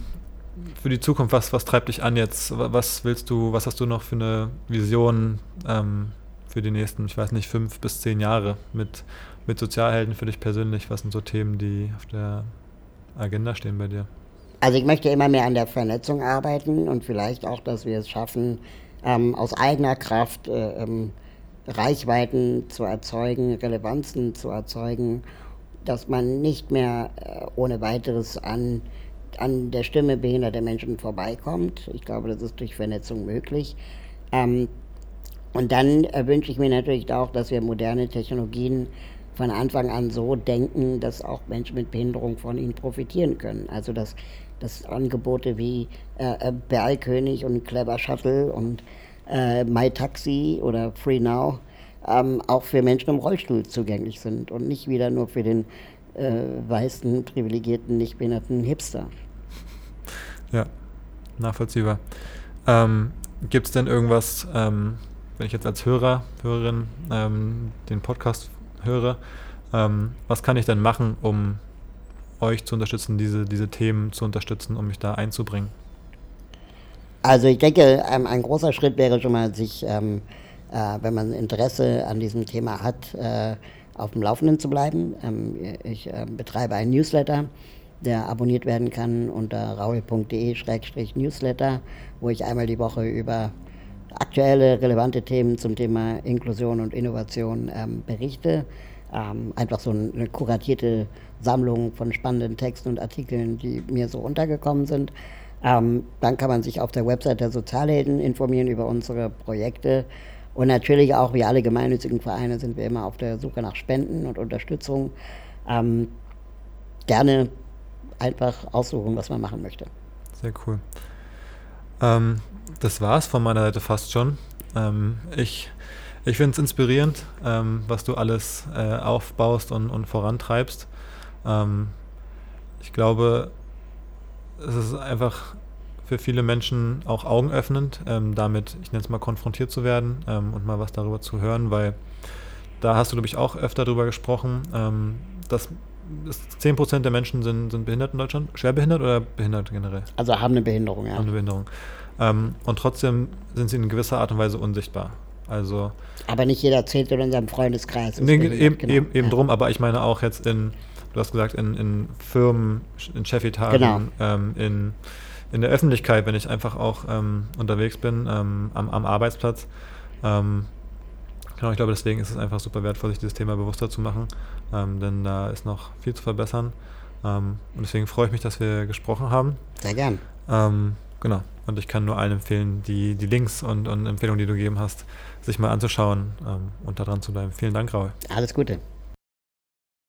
für die Zukunft? Was, was treibt dich an jetzt? Was willst du, was hast du noch für eine Vision ähm, für die nächsten, ich weiß nicht, fünf bis zehn Jahre mit, mit Sozialhelden für dich persönlich? Was sind so Themen, die auf der Agenda stehen bei dir? Also ich möchte immer mehr an der Vernetzung arbeiten und vielleicht auch, dass wir es schaffen, ähm, aus eigener Kraft äh, ähm, Reichweiten zu erzeugen, Relevanzen zu erzeugen, dass man nicht mehr äh, ohne weiteres an, an der Stimme behinderter Menschen vorbeikommt. Ich glaube, das ist durch Vernetzung möglich. Ähm, und dann äh, wünsche ich mir natürlich auch, dass wir moderne Technologien von Anfang an so denken, dass auch Menschen mit Behinderung von ihnen profitieren können. Also dass, dass Angebote wie äh, äh Bergkönig und Clever Shuttle und äh, MyTaxi oder Free Now ähm, auch für Menschen im Rollstuhl zugänglich sind und nicht wieder nur für den äh, weißen, privilegierten, nicht behinderten Hipster. Ja, nachvollziehbar. Ähm, Gibt es denn irgendwas, ähm, wenn ich jetzt als Hörer, Hörerin ähm, den Podcast höre, ähm, was kann ich denn machen, um euch zu unterstützen, diese, diese Themen zu unterstützen, um mich da einzubringen? Also ich denke, ein, ein großer Schritt wäre schon mal, sich, ähm, äh, wenn man Interesse an diesem Thema hat, äh, auf dem Laufenden zu bleiben. Ähm, ich äh, betreibe einen Newsletter, der abonniert werden kann unter raul.de-newsletter, wo ich einmal die Woche über aktuelle, relevante Themen zum Thema Inklusion und Innovation ähm, berichte. Ähm, einfach so eine kuratierte Sammlung von spannenden Texten und Artikeln, die mir so untergekommen sind. Dann kann man sich auf der Website der Sozialhelden informieren über unsere Projekte. Und natürlich auch, wie alle gemeinnützigen Vereine, sind wir immer auf der Suche nach Spenden und Unterstützung. Ähm, gerne einfach aussuchen, was man machen möchte. Sehr cool. Ähm, das es von meiner Seite fast schon. Ähm, ich ich finde es inspirierend, ähm, was du alles äh, aufbaust und, und vorantreibst. Ähm, ich glaube, es ist einfach für viele Menschen auch augenöffnend, ähm, damit, ich nenne es mal, konfrontiert zu werden ähm, und mal was darüber zu hören, weil da hast du, glaube ich, auch öfter darüber gesprochen, ähm, dass 10% der Menschen sind, sind behindert in Deutschland. Schwerbehindert oder behindert generell? Also haben eine Behinderung, ja. Haben eine Behinderung. Ähm, und trotzdem sind sie in gewisser Art und Weise unsichtbar. Also, aber nicht jeder zählt in unserem Freundeskreis. Nee, eben, genau. eben, eben ja. drum, aber ich meine auch jetzt in, du hast gesagt, in, in Firmen, in Chefetagen, genau. ähm, in, in der Öffentlichkeit, wenn ich einfach auch ähm, unterwegs bin, ähm, am, am, Arbeitsplatz. Ähm, genau, ich glaube, deswegen ist es einfach super wertvoll, sich dieses Thema bewusster zu machen, ähm, denn da ist noch viel zu verbessern. und deswegen freue ich mich, dass wir gesprochen haben. Sehr gern. genau. Und ich kann nur allen empfehlen, die, die Links und, und Empfehlungen, die du gegeben hast, sich mal anzuschauen ähm, und da dran zu bleiben. Vielen Dank, Raul. Alles Gute.